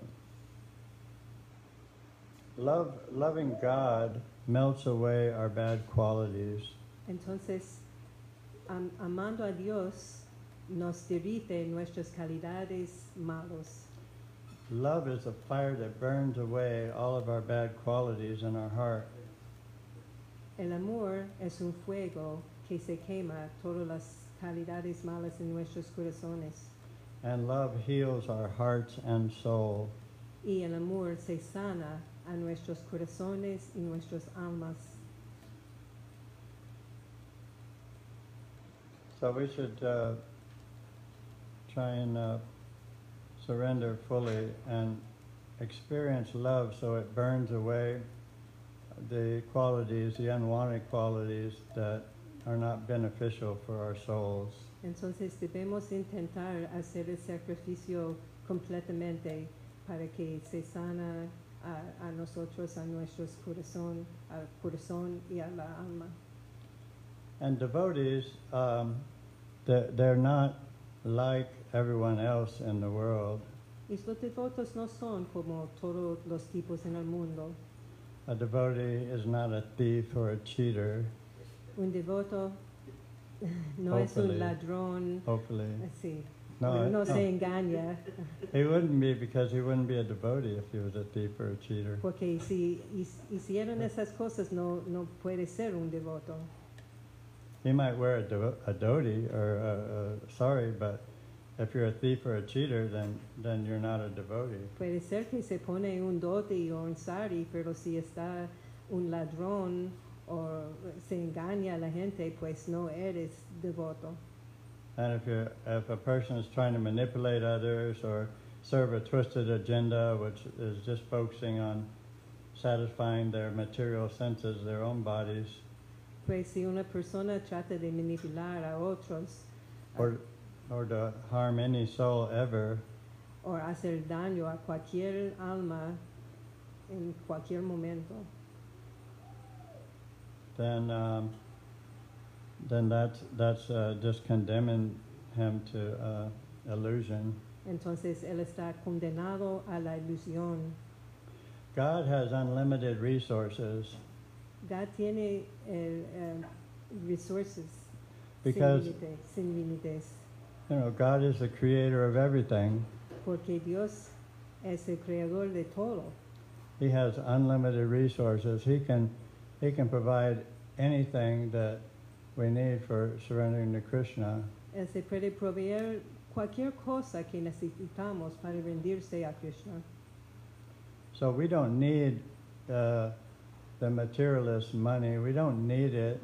love, loving God melts away our bad qualities. Entonces, am- amando a Dios nos derrite nuestras calidades malos. Love is a fire that burns away all of our bad qualities in our heart. El amor es un fuego que se quema todas las calidades malas en nuestros corazones. And love heals our hearts and soul. Y el amor se sana a nuestros corazones y nuestras almas. So we should uh, try and uh, surrender fully and experience love so it burns away the qualities, the unwanted qualities that are not beneficial for our souls. Entonces debemos intentar hacer el sacrificio completamente para que se sana a, a nosotros, a nuestros corazón, al corazón y a la alma. And devotees, um, they're, they're not like everyone else in the world. Y los devotos no son como todos los tipos en el mundo. A devotee is not a thief or a cheater, Un devoto *laughs* no es un Hopefully. ladrón, hopefully. sí, No, no se engaña, *laughs* He wouldn't be because he wouldn't be a devotee if he was a thief or a cheater. porque si hicieron esas cosas no, no puede ser un devoto. He might wear a, do- a dhoti or a, a sari, but if you're a thief or a cheater, then, then you're not a devotee. Puede ser que se pone un dhoti o un sari, pero si está un ladrón o se engaña a la gente, pues no eres devoto. And if, you're, if a person is trying to manipulate others or serve a twisted agenda, which is just focusing on satisfying their material senses, their own bodies, Pues si una persona trata de manipular a otros or, or to harm any soul ever, or hacer daño a cualquier alma, en cualquier momento, then um, then that's that's uh, just condemning him to uh, illusion. entonces él está condenado a la ilusión. God has unlimited resources God tiene el, eh, resources because sin, límite- sin límites, you know God is the creator of everything. porque Dios es el creador de todo. He has unlimited resources. He can he can provide anything that we need for surrendering to Krishna. Él se puede proveer cualquier cosa que necesitamos para rendirse a Krishna. So we don't need uh, the materialist money. We don't need it.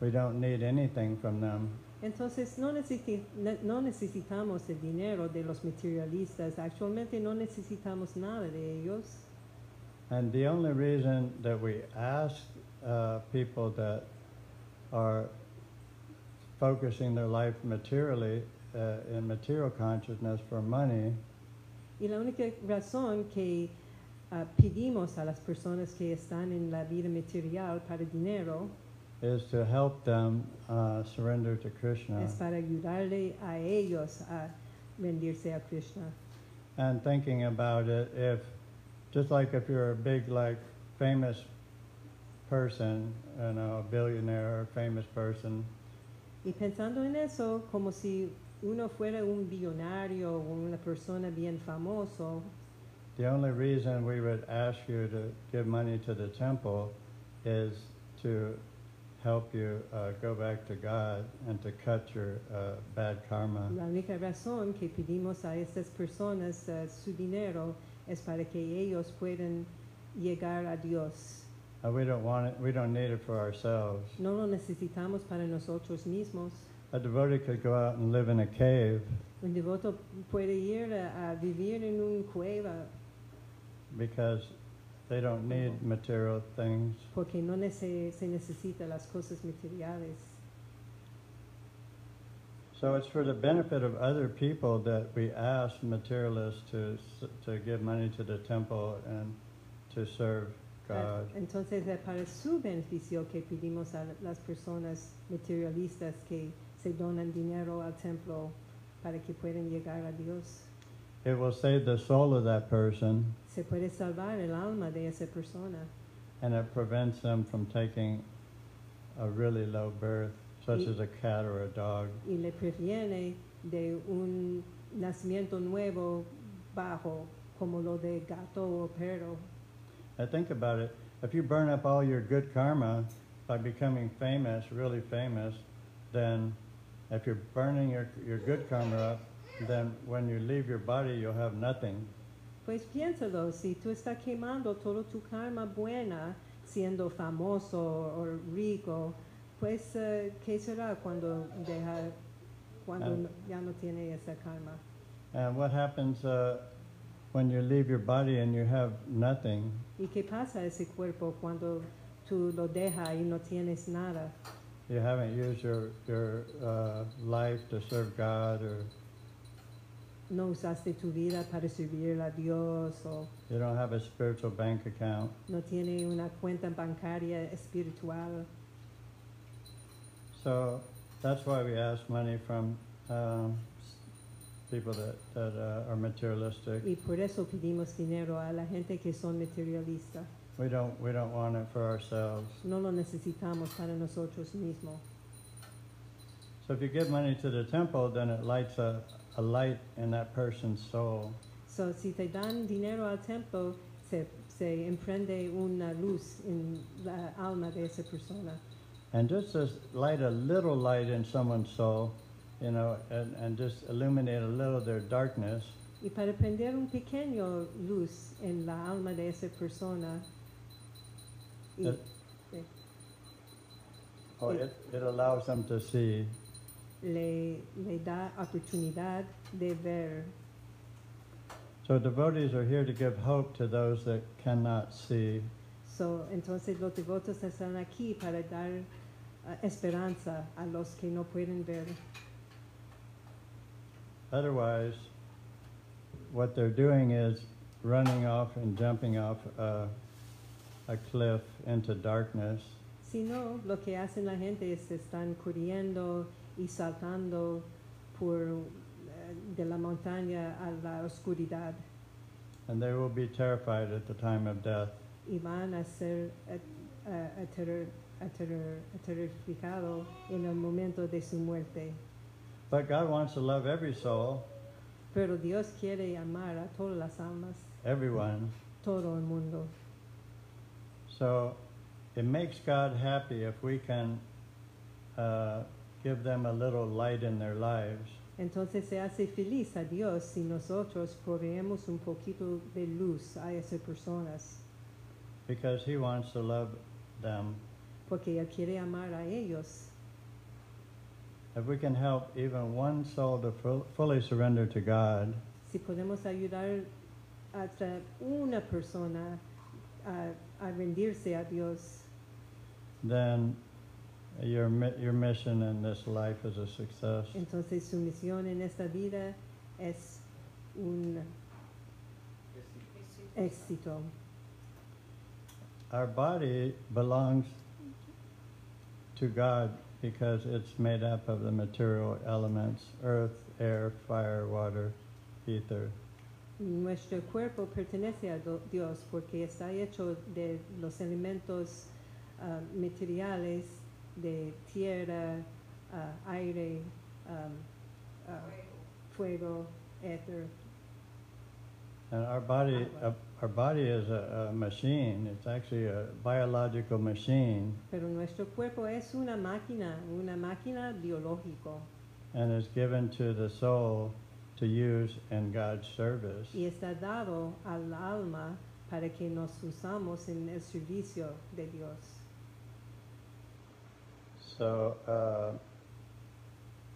We don't need anything from them. Entonces no, necesi- ne- no necesitamos el dinero de los materialistas, actualmente no necesitamos nada de ellos. And the only reason that we ask uh, people that are focusing their life materially uh, in material consciousness for money Y la única razón que ah, pedimos a las personas que están en la vida material para dinero is to help them uh, surrender to Krishna. es para ayudarle a ellos a rendirse a Krishna. And thinking about it, if just like if you're a big, like, famous person, you know, a billionaire or famous person, Y pensando en eso, como si uno fuera un billonario o una persona bien famoso, the only reason we would ask you to give money to the temple is to help you uh, go back to God and to cut your uh, bad karma. la única razón que pedimos a estas personas ah, su dinero es para que ellos puedan llegar a Dios. Uh, we don't want it. We don't need it for ourselves. No lo necesitamos para nosotros mismos. A devotee could go out and live in a cave Un devoto puede ir a, a vivir en una cueva because they don't need material things. porque no nece- se necesita las cosas materiales. So it's for the benefit of other people that we ask materialists to to give money to the temple and to serve God. Entonces es para su beneficio que pedimos a las personas materialistas que se donan dinero al templo para que puedan llegar a Dios. It will save the soul of that person, Se puede salvar el alma de esa persona and it prevents them from taking a really low birth, such Y- as a cat or a dog. y le previene de un nacimiento nuevo bajo como lo de gato o perro. I think about it. If you burn up all your good karma by becoming famous, really famous, then if you're burning your, your good karma up, then when you leave your body, you'll have nothing. Pues piénsalo, si tú estás quemando todo tu karma buena siendo famoso o rico, pues eh, ¿qué será cuando deja, cuando no- ya no tiene esa karma? And what happens uh, when you leave your body and you have nothing? ¿Y qué pasa ese cuerpo cuando tú lo dejas y no tienes nada? You haven't used your, your uh, life to serve God, or No usaste tu vida para servir a Dios o you don't have a spiritual bank account. no tiene una cuenta bancaria espiritual. So that's why we ask money from um, people that, that uh, are materialistic. Y por eso pedimos dinero a la gente que son materialistas. We don't, we don't want it for ourselves. No lo necesitamos para nosotros mismos. So if you give money to the temple, then it lights a, a light in that person's soul. So, si te dan dinero al templo, se, se emprende una luz en la alma de esa persona. And just to light a little light in someone's soul, you know, and, and just illuminate a little of their darkness, Y para prender un pequeño luz en la alma de esa persona, y, That- eh, oh, it, it allows them to see. Le, le da oportunidad de ver. So devotees are here to give hope to those that cannot see. So, entonces los devotos están aquí para dar ah, esperanza a los que no pueden ver. Otherwise, what they're doing is running off and jumping off a a cliff into darkness. sino lo que hacen la gente es están corriendo y saltando por eh, de la montaña a la oscuridad And they will be terrified at the time of death. y van a ser eh, eh, aterrorificados en el momento de su muerte. But God wants to love every soul, Pero Dios quiere amar a todas las almas, everyone. todo el mundo. So it makes God happy if we can uh, give them a little light in their lives. Entonces se hace feliz a Dios si nosotros proveemos un poquito de luz a esas personas, because he wants to love them. porque Él quiere amar a ellos. If we can help even one soul to fu- fully surrender to God, Si podemos ayudar hasta una persona a, a rendirse a Dios, then your your mission in this life is a success. entonces su misión en esta vida es un éxito. Our body belongs to God because it's made up of the material elements: earth, air, fire, water, ether. Nuestro cuerpo pertenece a Dios porque está hecho de los elementos ah, materiales de tierra, ah, aire, um, ah, fuego, éter. And our body, uh, our body is a, a machine. It's actually a biological machine, Pero nuestro cuerpo es una máquina, una máquina biológico and is given to the soul to use in God's service. y está dado al alma para que nos usamos en el servicio de Dios. So uh,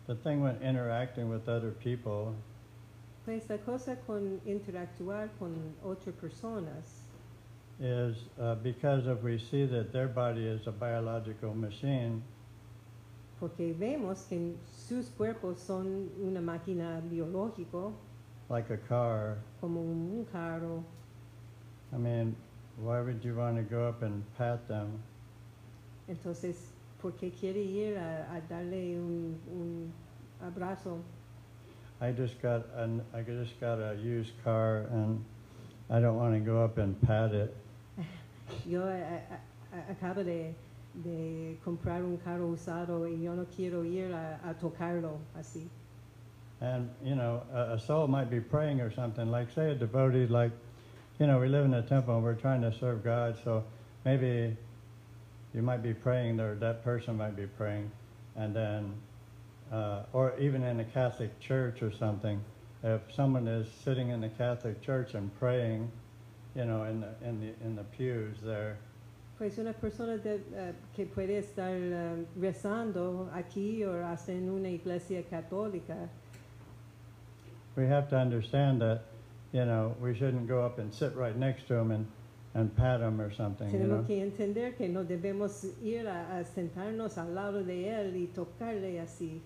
the thing when interacting with other people Pues la cosa con interactuar con otras personas is uh, because if we see that their body is a biological machine, porque vemos que sus cuerpos son una máquina biológico like a car, como un carro. I mean, why would you want to go up and pat them? Entonces, ¿por qué quiere ir a, a darle un, un abrazo? I just got an, I just got a used car and I don't want to go up and pat it. *laughs* Yo eh, a- a- acabo de, de comprar un carro usado y yo no quiero ir a, a tocarlo así. And you know, a, a soul might be praying or something. Like say a devotee, like you know, we live in a temple and we're trying to serve God, so maybe you might be praying, or that person might be praying, and then, uh, or even in a Catholic church or something, if someone is sitting in the Catholic church and praying, you know, in the in the in the pews there, Pues una persona de- eh, que puede estar eh, rezando aquí o en una iglesia católica, we have to understand that, you know, we shouldn't go up and sit right next to them and, and pat them or something, you know. que entender que no debemos ir a, a sentarnos al lado de él y tocarle así,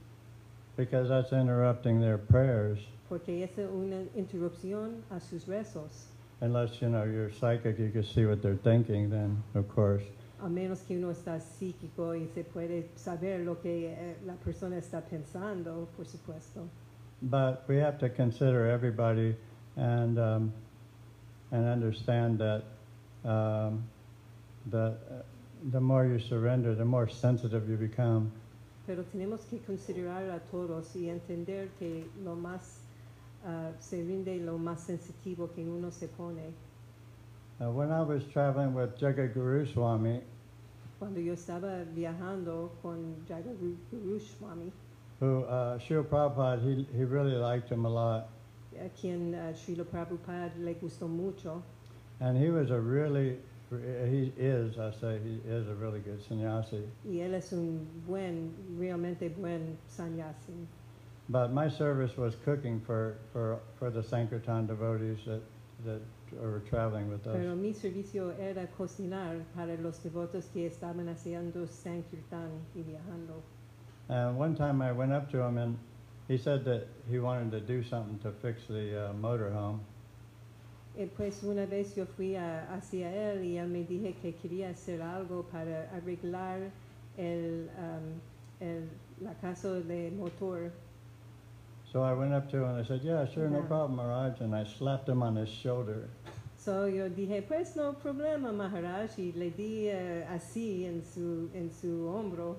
Because that's interrupting their prayers. porque es una interrupción a sus rezos, Unless, you know, you're psychic, you can see what they're thinking, then, of course. a menos que uno está psíquico y se puede saber lo que eh, la persona está pensando, por supuesto. But we have to consider everybody and, um, and understand that, um, uh, the more you surrender, the more sensitive you become. Pero tenemos que considerar a todos y entender que lo más ah, se rinde lo más sensitivo que uno se pone. Uh, when I was traveling with Jagadguru Swami, Cuando yo estaba viajando con Jagaguru Swami, who uh, Srila Prabhupada, he, he really liked him a lot. a quien uh, Srila Prabhupada le gustó mucho, And he was a really, he is, I say, he is a really good sannyasi. y él es un buen, realmente buen sannyasi. But my service was cooking for, for, for the Sankirtan devotees that, that were traveling with Pero us. mi servicio era cocinar para los devotos que estaban haciendo Sankirtan y viajando. And one time I went up to him and he said that he wanted to do something to fix the uh, motorhome. Eh, pues una vez yo fui a- hacia él y él me dije que quería hacer algo para arreglar el, um, el, la casa de motor. So I went up to him and I said, Yeah, sure, no Yeah. problem, Maharaj. And I slapped him on his shoulder. So yo dije, pues no problema, Maharaj, y le di eh, así en su, en su hombro,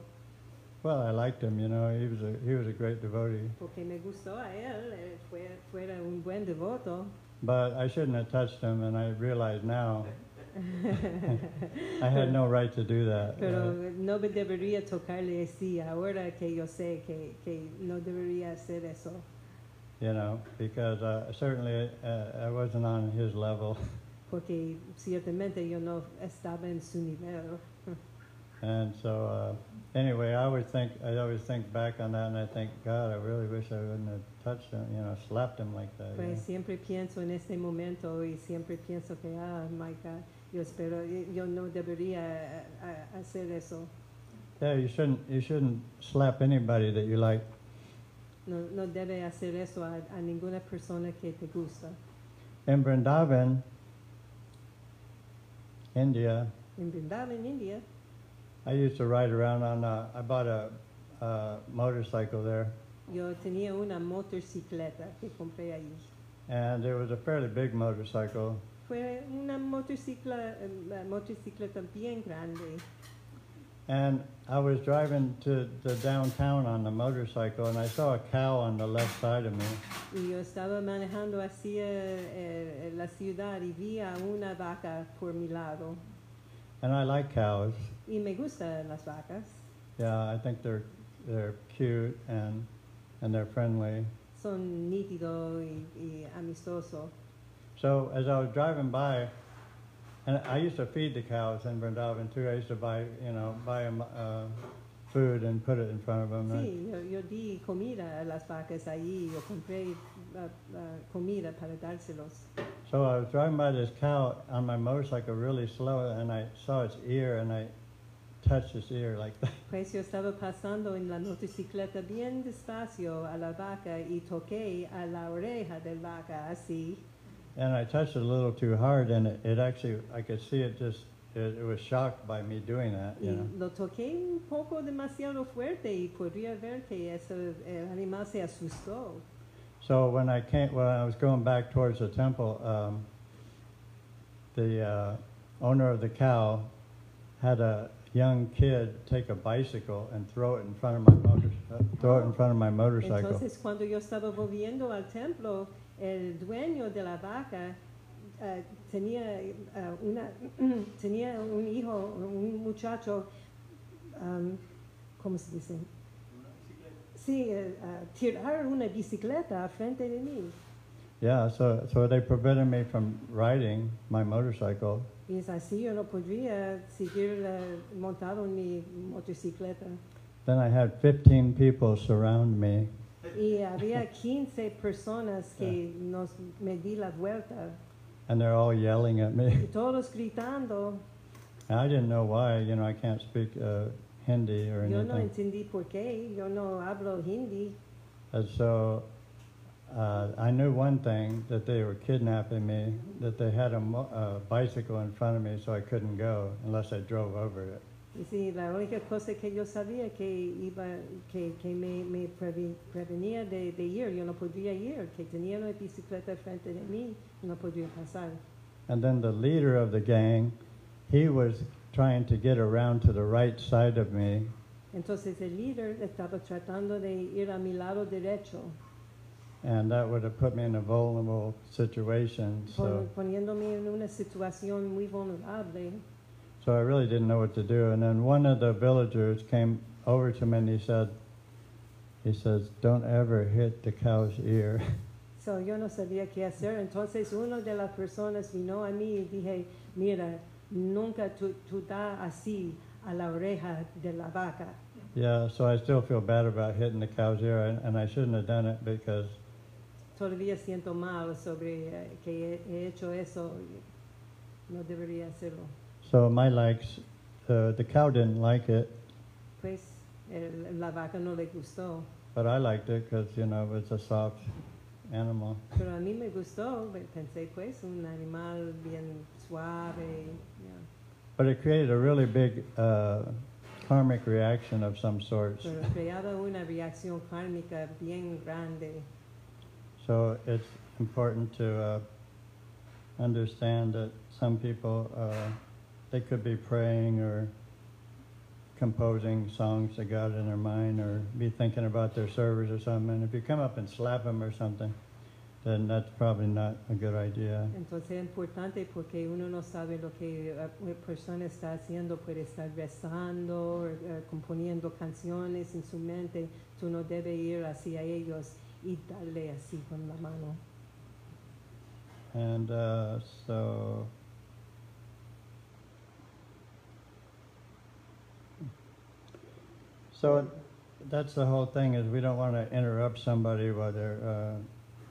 Well, I liked him, you know, he was a, he was a great devotee. porque me gustó a él, eh, fue, fuera un buen devoto. But I shouldn't have touched him, and I realize now *laughs* I had no right to do that. Pero Uh, no debería tocarle así, ahora que yo sé que, que no debería hacer eso. you know, because uh, certainly uh, I wasn't on his level. *laughs* porque ciertamente yo no estaba en su nivel. And so, uh, anyway, I always think I always think back on that, and I think, God, I really wish I wouldn't have touched him, you know, slapped him like that. Pues know. siempre pienso en este momento y siempre pienso que, ah, my God, yo espero, yo no debería eh, eh, hacer eso. Yeah, you shouldn't you shouldn't slap anybody that you like. No, no debe hacer eso a, a ninguna persona que te gusta. In Vrindavan, India, En Vrindavan, India, I used to ride around on. A, I bought a, a motorcycle there, yo tenía una motocicleta que compré allí. and it was a fairly big motorcycle. Fue una motocicla, eh, motocicleta bien grande. And I was driving to the downtown on the motorcycle, and I saw a cow on the left side of me. Y yo estaba manejando hacia eh, la ciudad y vi a una vaca por mi lado. And I like cows. Y me gustan las vacas. Yeah, I think they're they're cute and and they're friendly. Son nítido y, y amistoso. So as I was driving by, and I used to feed the cows in Vrindavan too. I used to buy you know buy them uh, food and put it in front of them. Sí, yo, yo di comida a las vacas allí. Yo compré uh, uh, comida para dárselos. So I was driving by this cow on my motorcycle really slow, and I saw its ear, and I touched its ear like that. *laughs* Pues yo estaba pasando en la motocicleta bien despacio a la vaca y toqué a la oreja de la vaca así. And I touched it a little too hard, and it, it actually, I could see it just, it, it was shocked by me doing that, you know. lo toqué un poco demasiado fuerte y podría ver que eso, el animal se asustó. So when I came, when I was going back towards the temple, um, the uh, owner of the cow had a young kid take a bicycle and throw it in front of my motor, uh, throw it in front of my motorcycle. Entonces cuando yo estaba volviendo al templo, el dueño de la vaca eh, tenía, eh, una, *clears throat* tenía un hijo, un muchacho, um, ¿cómo se dice? Sí, eh, eh, tirar una bicicleta frente de mí. Yeah, so so they prevented me from riding my motorcycle, Y así, yo no seguir eh, montado en mi motocicleta. Then I had 15 people surround me, Y había 15 personas que nos me di la vuelta and they're all yelling at me. y todos gritando. And I didn't know why. You know, I can't speak uh, Hindi or Yo no anything. entendí por qué, yo no hablo hindi. And so uh, I knew one thing that they were kidnapping me, that they had a, mo- a bicycle in front of me, so I couldn't go unless I drove over it. Y sí, la única cosa que yo sabía que iba, que, que me, me prevenía de, de ir, yo no podría ir, que tenía una bicicleta frente de mí, no podría pasar. And then the leader of the gang, he was trying to get around to the right side of me, Entonces el líder estaba tratando de ir a mi lado derecho, and that would have put me in a vulnerable situation. So, poniéndome en una situación muy vulnerable. so I really didn't know what to do. And then one of the villagers came over to me and he said, he says, "Don't ever hit the cow's ear." *laughs* So, yo no sabía qué hacer. Entonces, una de las personas vino a mí y dije, mira, nunca tú, tú das así a la oreja de la vaca. Yeah, so I still feel bad about hitting the cow's ear, and, and I shouldn't have done it because Todavía siento mal sobre eh, que he, he hecho eso. No debería hacerlo. so my likes, uh, the cow didn't like it, Pues el- la vaca no le gustó. but I liked it because you know it's a soft, animal. Pero a mí me gustó, pensé pues un animal bien suave. yeah. But it created a really big uh, karmic reaction of some sort. Pero creaba una reacción kármica bien grande. So it's important to uh, understand that some people uh, they could be praying or composing songs to God in their mind or be thinking about their servers or something. And if you come up and slap them or something, then that's probably not a good idea. Entonces es importante porque uno no sabe lo que la persona está haciendo, puede estar rezando, eh, componiendo canciones en su mente. Tú no debes ir hacia ellos y darle así con la mano. And uh, so, so that's the whole thing is we don't want to interrupt somebody while they're uh,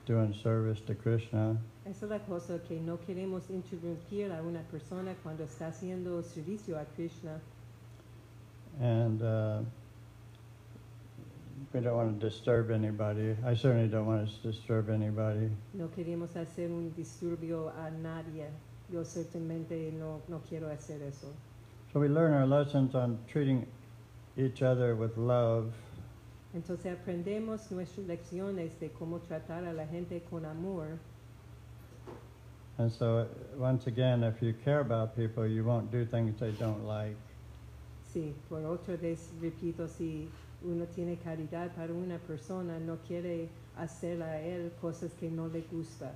doing service to Krishna. Esa es la cosa que no queremos interrumpir a una persona cuando está haciendo servicio a Krishna. And uh, we don't want to disturb anybody. I certainly don't want to disturb anybody. No queremos hacer un disturbio a nadie. Yo certamente no, no quiero hacer eso. So we learn our lessons on treating each other with love. Entonces aprendemos nuestras lecciones de cómo tratar a la gente con amor. And so, once again, if you care about people, you won't do things they don't like. Sí, por otra vez repito, si uno tiene caridad para una persona, no quiere hacer a él cosas que no le gusta.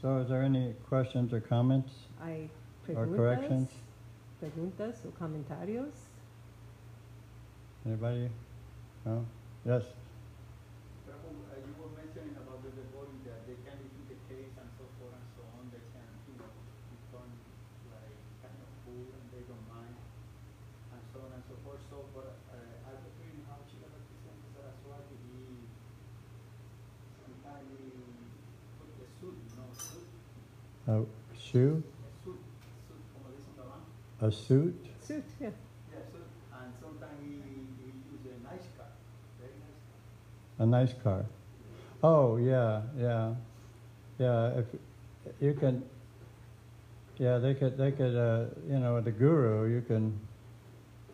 So, is there any questions or comments? Hay Or corrections? preguntas o comentarios. Anybody? No? Yes? Prabhu, uh, you were mentioning about the devotee that they can eat the case and so forth and so on. They can, you know, become like kind of food and they don't mind and so on and so forth. So, but uh, I was reading how Srila Bhaktisiddhanta Saraswati, he sometimes he put the suit, you know, suit, A shoe? a suit, suit, como dicen la A suit? Suit, yeah. Yeah, suit. And sometimes he, he use a nice car, very nice car. A nice car. Oh, yeah, yeah. Yeah, if you can, yeah, they could, they could, uh, you know, the guru, you can,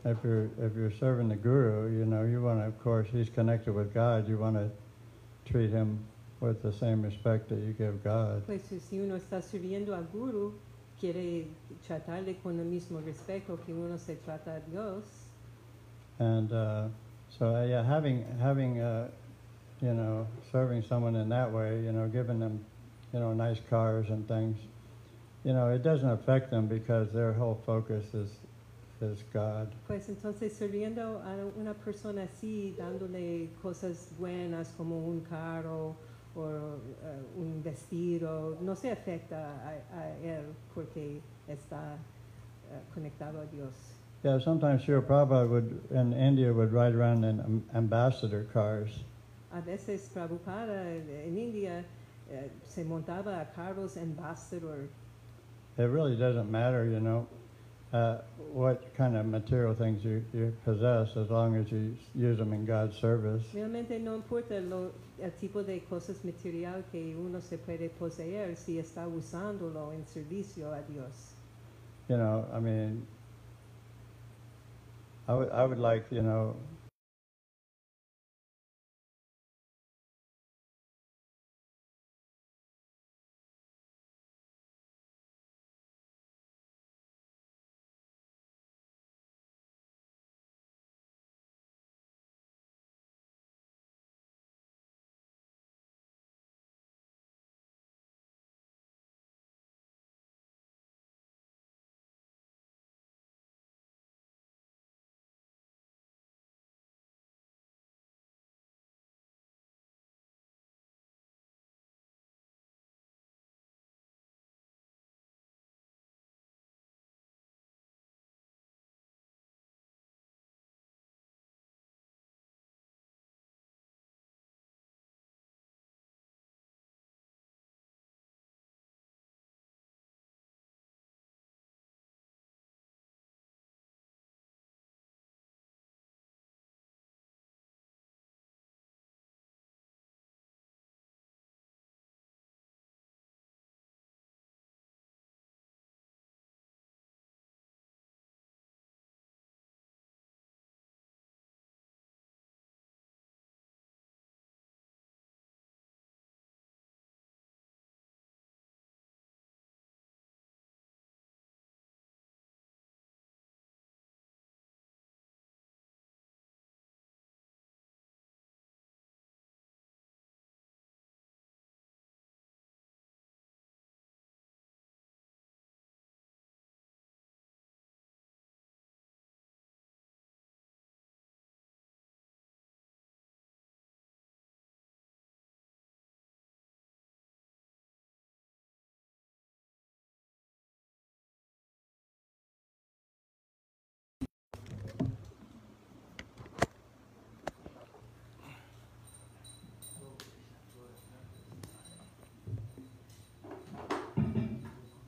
if you're, if you're serving the guru, you know, you want to, of course, he's connected with God, you want to treat him with the same respect that you give God. Pues si uno está sirviendo al guru, quiere tratarle con el mismo respeto que uno se trata a Dios. And uh, so, uh, yeah, having having uh, you know serving someone in that way, you know, giving them you know nice cars and things, you know, it doesn't affect them because their whole focus is is God. Pues entonces sirviendo a una persona así, dándole cosas buenas como un carro o eh, un vestido, no se afecta a, a él porque está eh, conectado a Dios. Yeah, sometimes Srila Prabhupada would in India would ride around in um, ambassador cars, A veces Prabhupada en India eh, se montaba a carros ambassador. it really doesn't matter, you know, uh, what kind of material things you, you possess as long as you use them in God's service. Realmente no importa lo, el tipo de cosas material que uno se puede poseer si está usándolo en servicio a Dios. You know, I mean, I would, I would like, you know,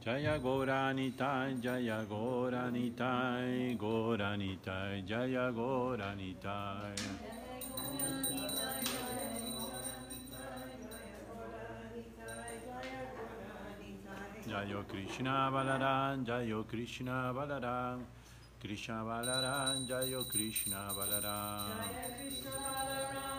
Jaya Goranitai, Jaya Goranitai, Goranitai, Jaya Goranitai. Jayo Krishna Balaram, Jayo Krishna Balaram, Krishna Balaram, Jayo Krishna Balaram. Jaya Krishna Balaram,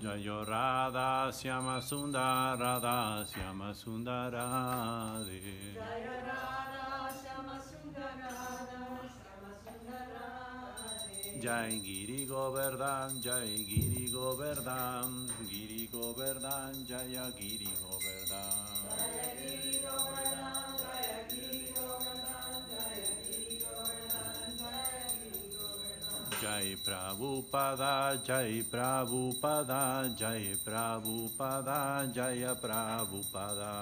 Jayo Radha Syama Sundar, Radha Syama Sundar Radhe. Jaya Radha Shama Sundara. Jai Giri Govardhan, Jai Giri Govardhan, Giri Govardhan, Jaya Giri Govardhan. Jaya Giri Govardhan, Jai Prabhupada, Jai Prabhupada, Jai Prabhupada, Jaya Prabhupada.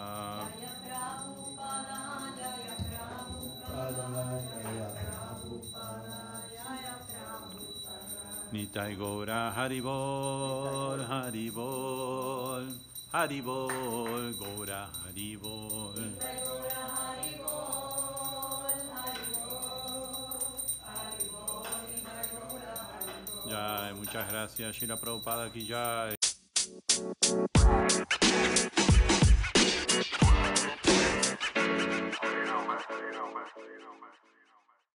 Jaya Prabhupada, Jaya Prabhupada, Jaya Prabhupada. Nitai Gora Haribol, Haribol, Haribol, Gora Haribol. Jai Gora Hari Muchas gracias, Shila Prabhupada Ki ya eh.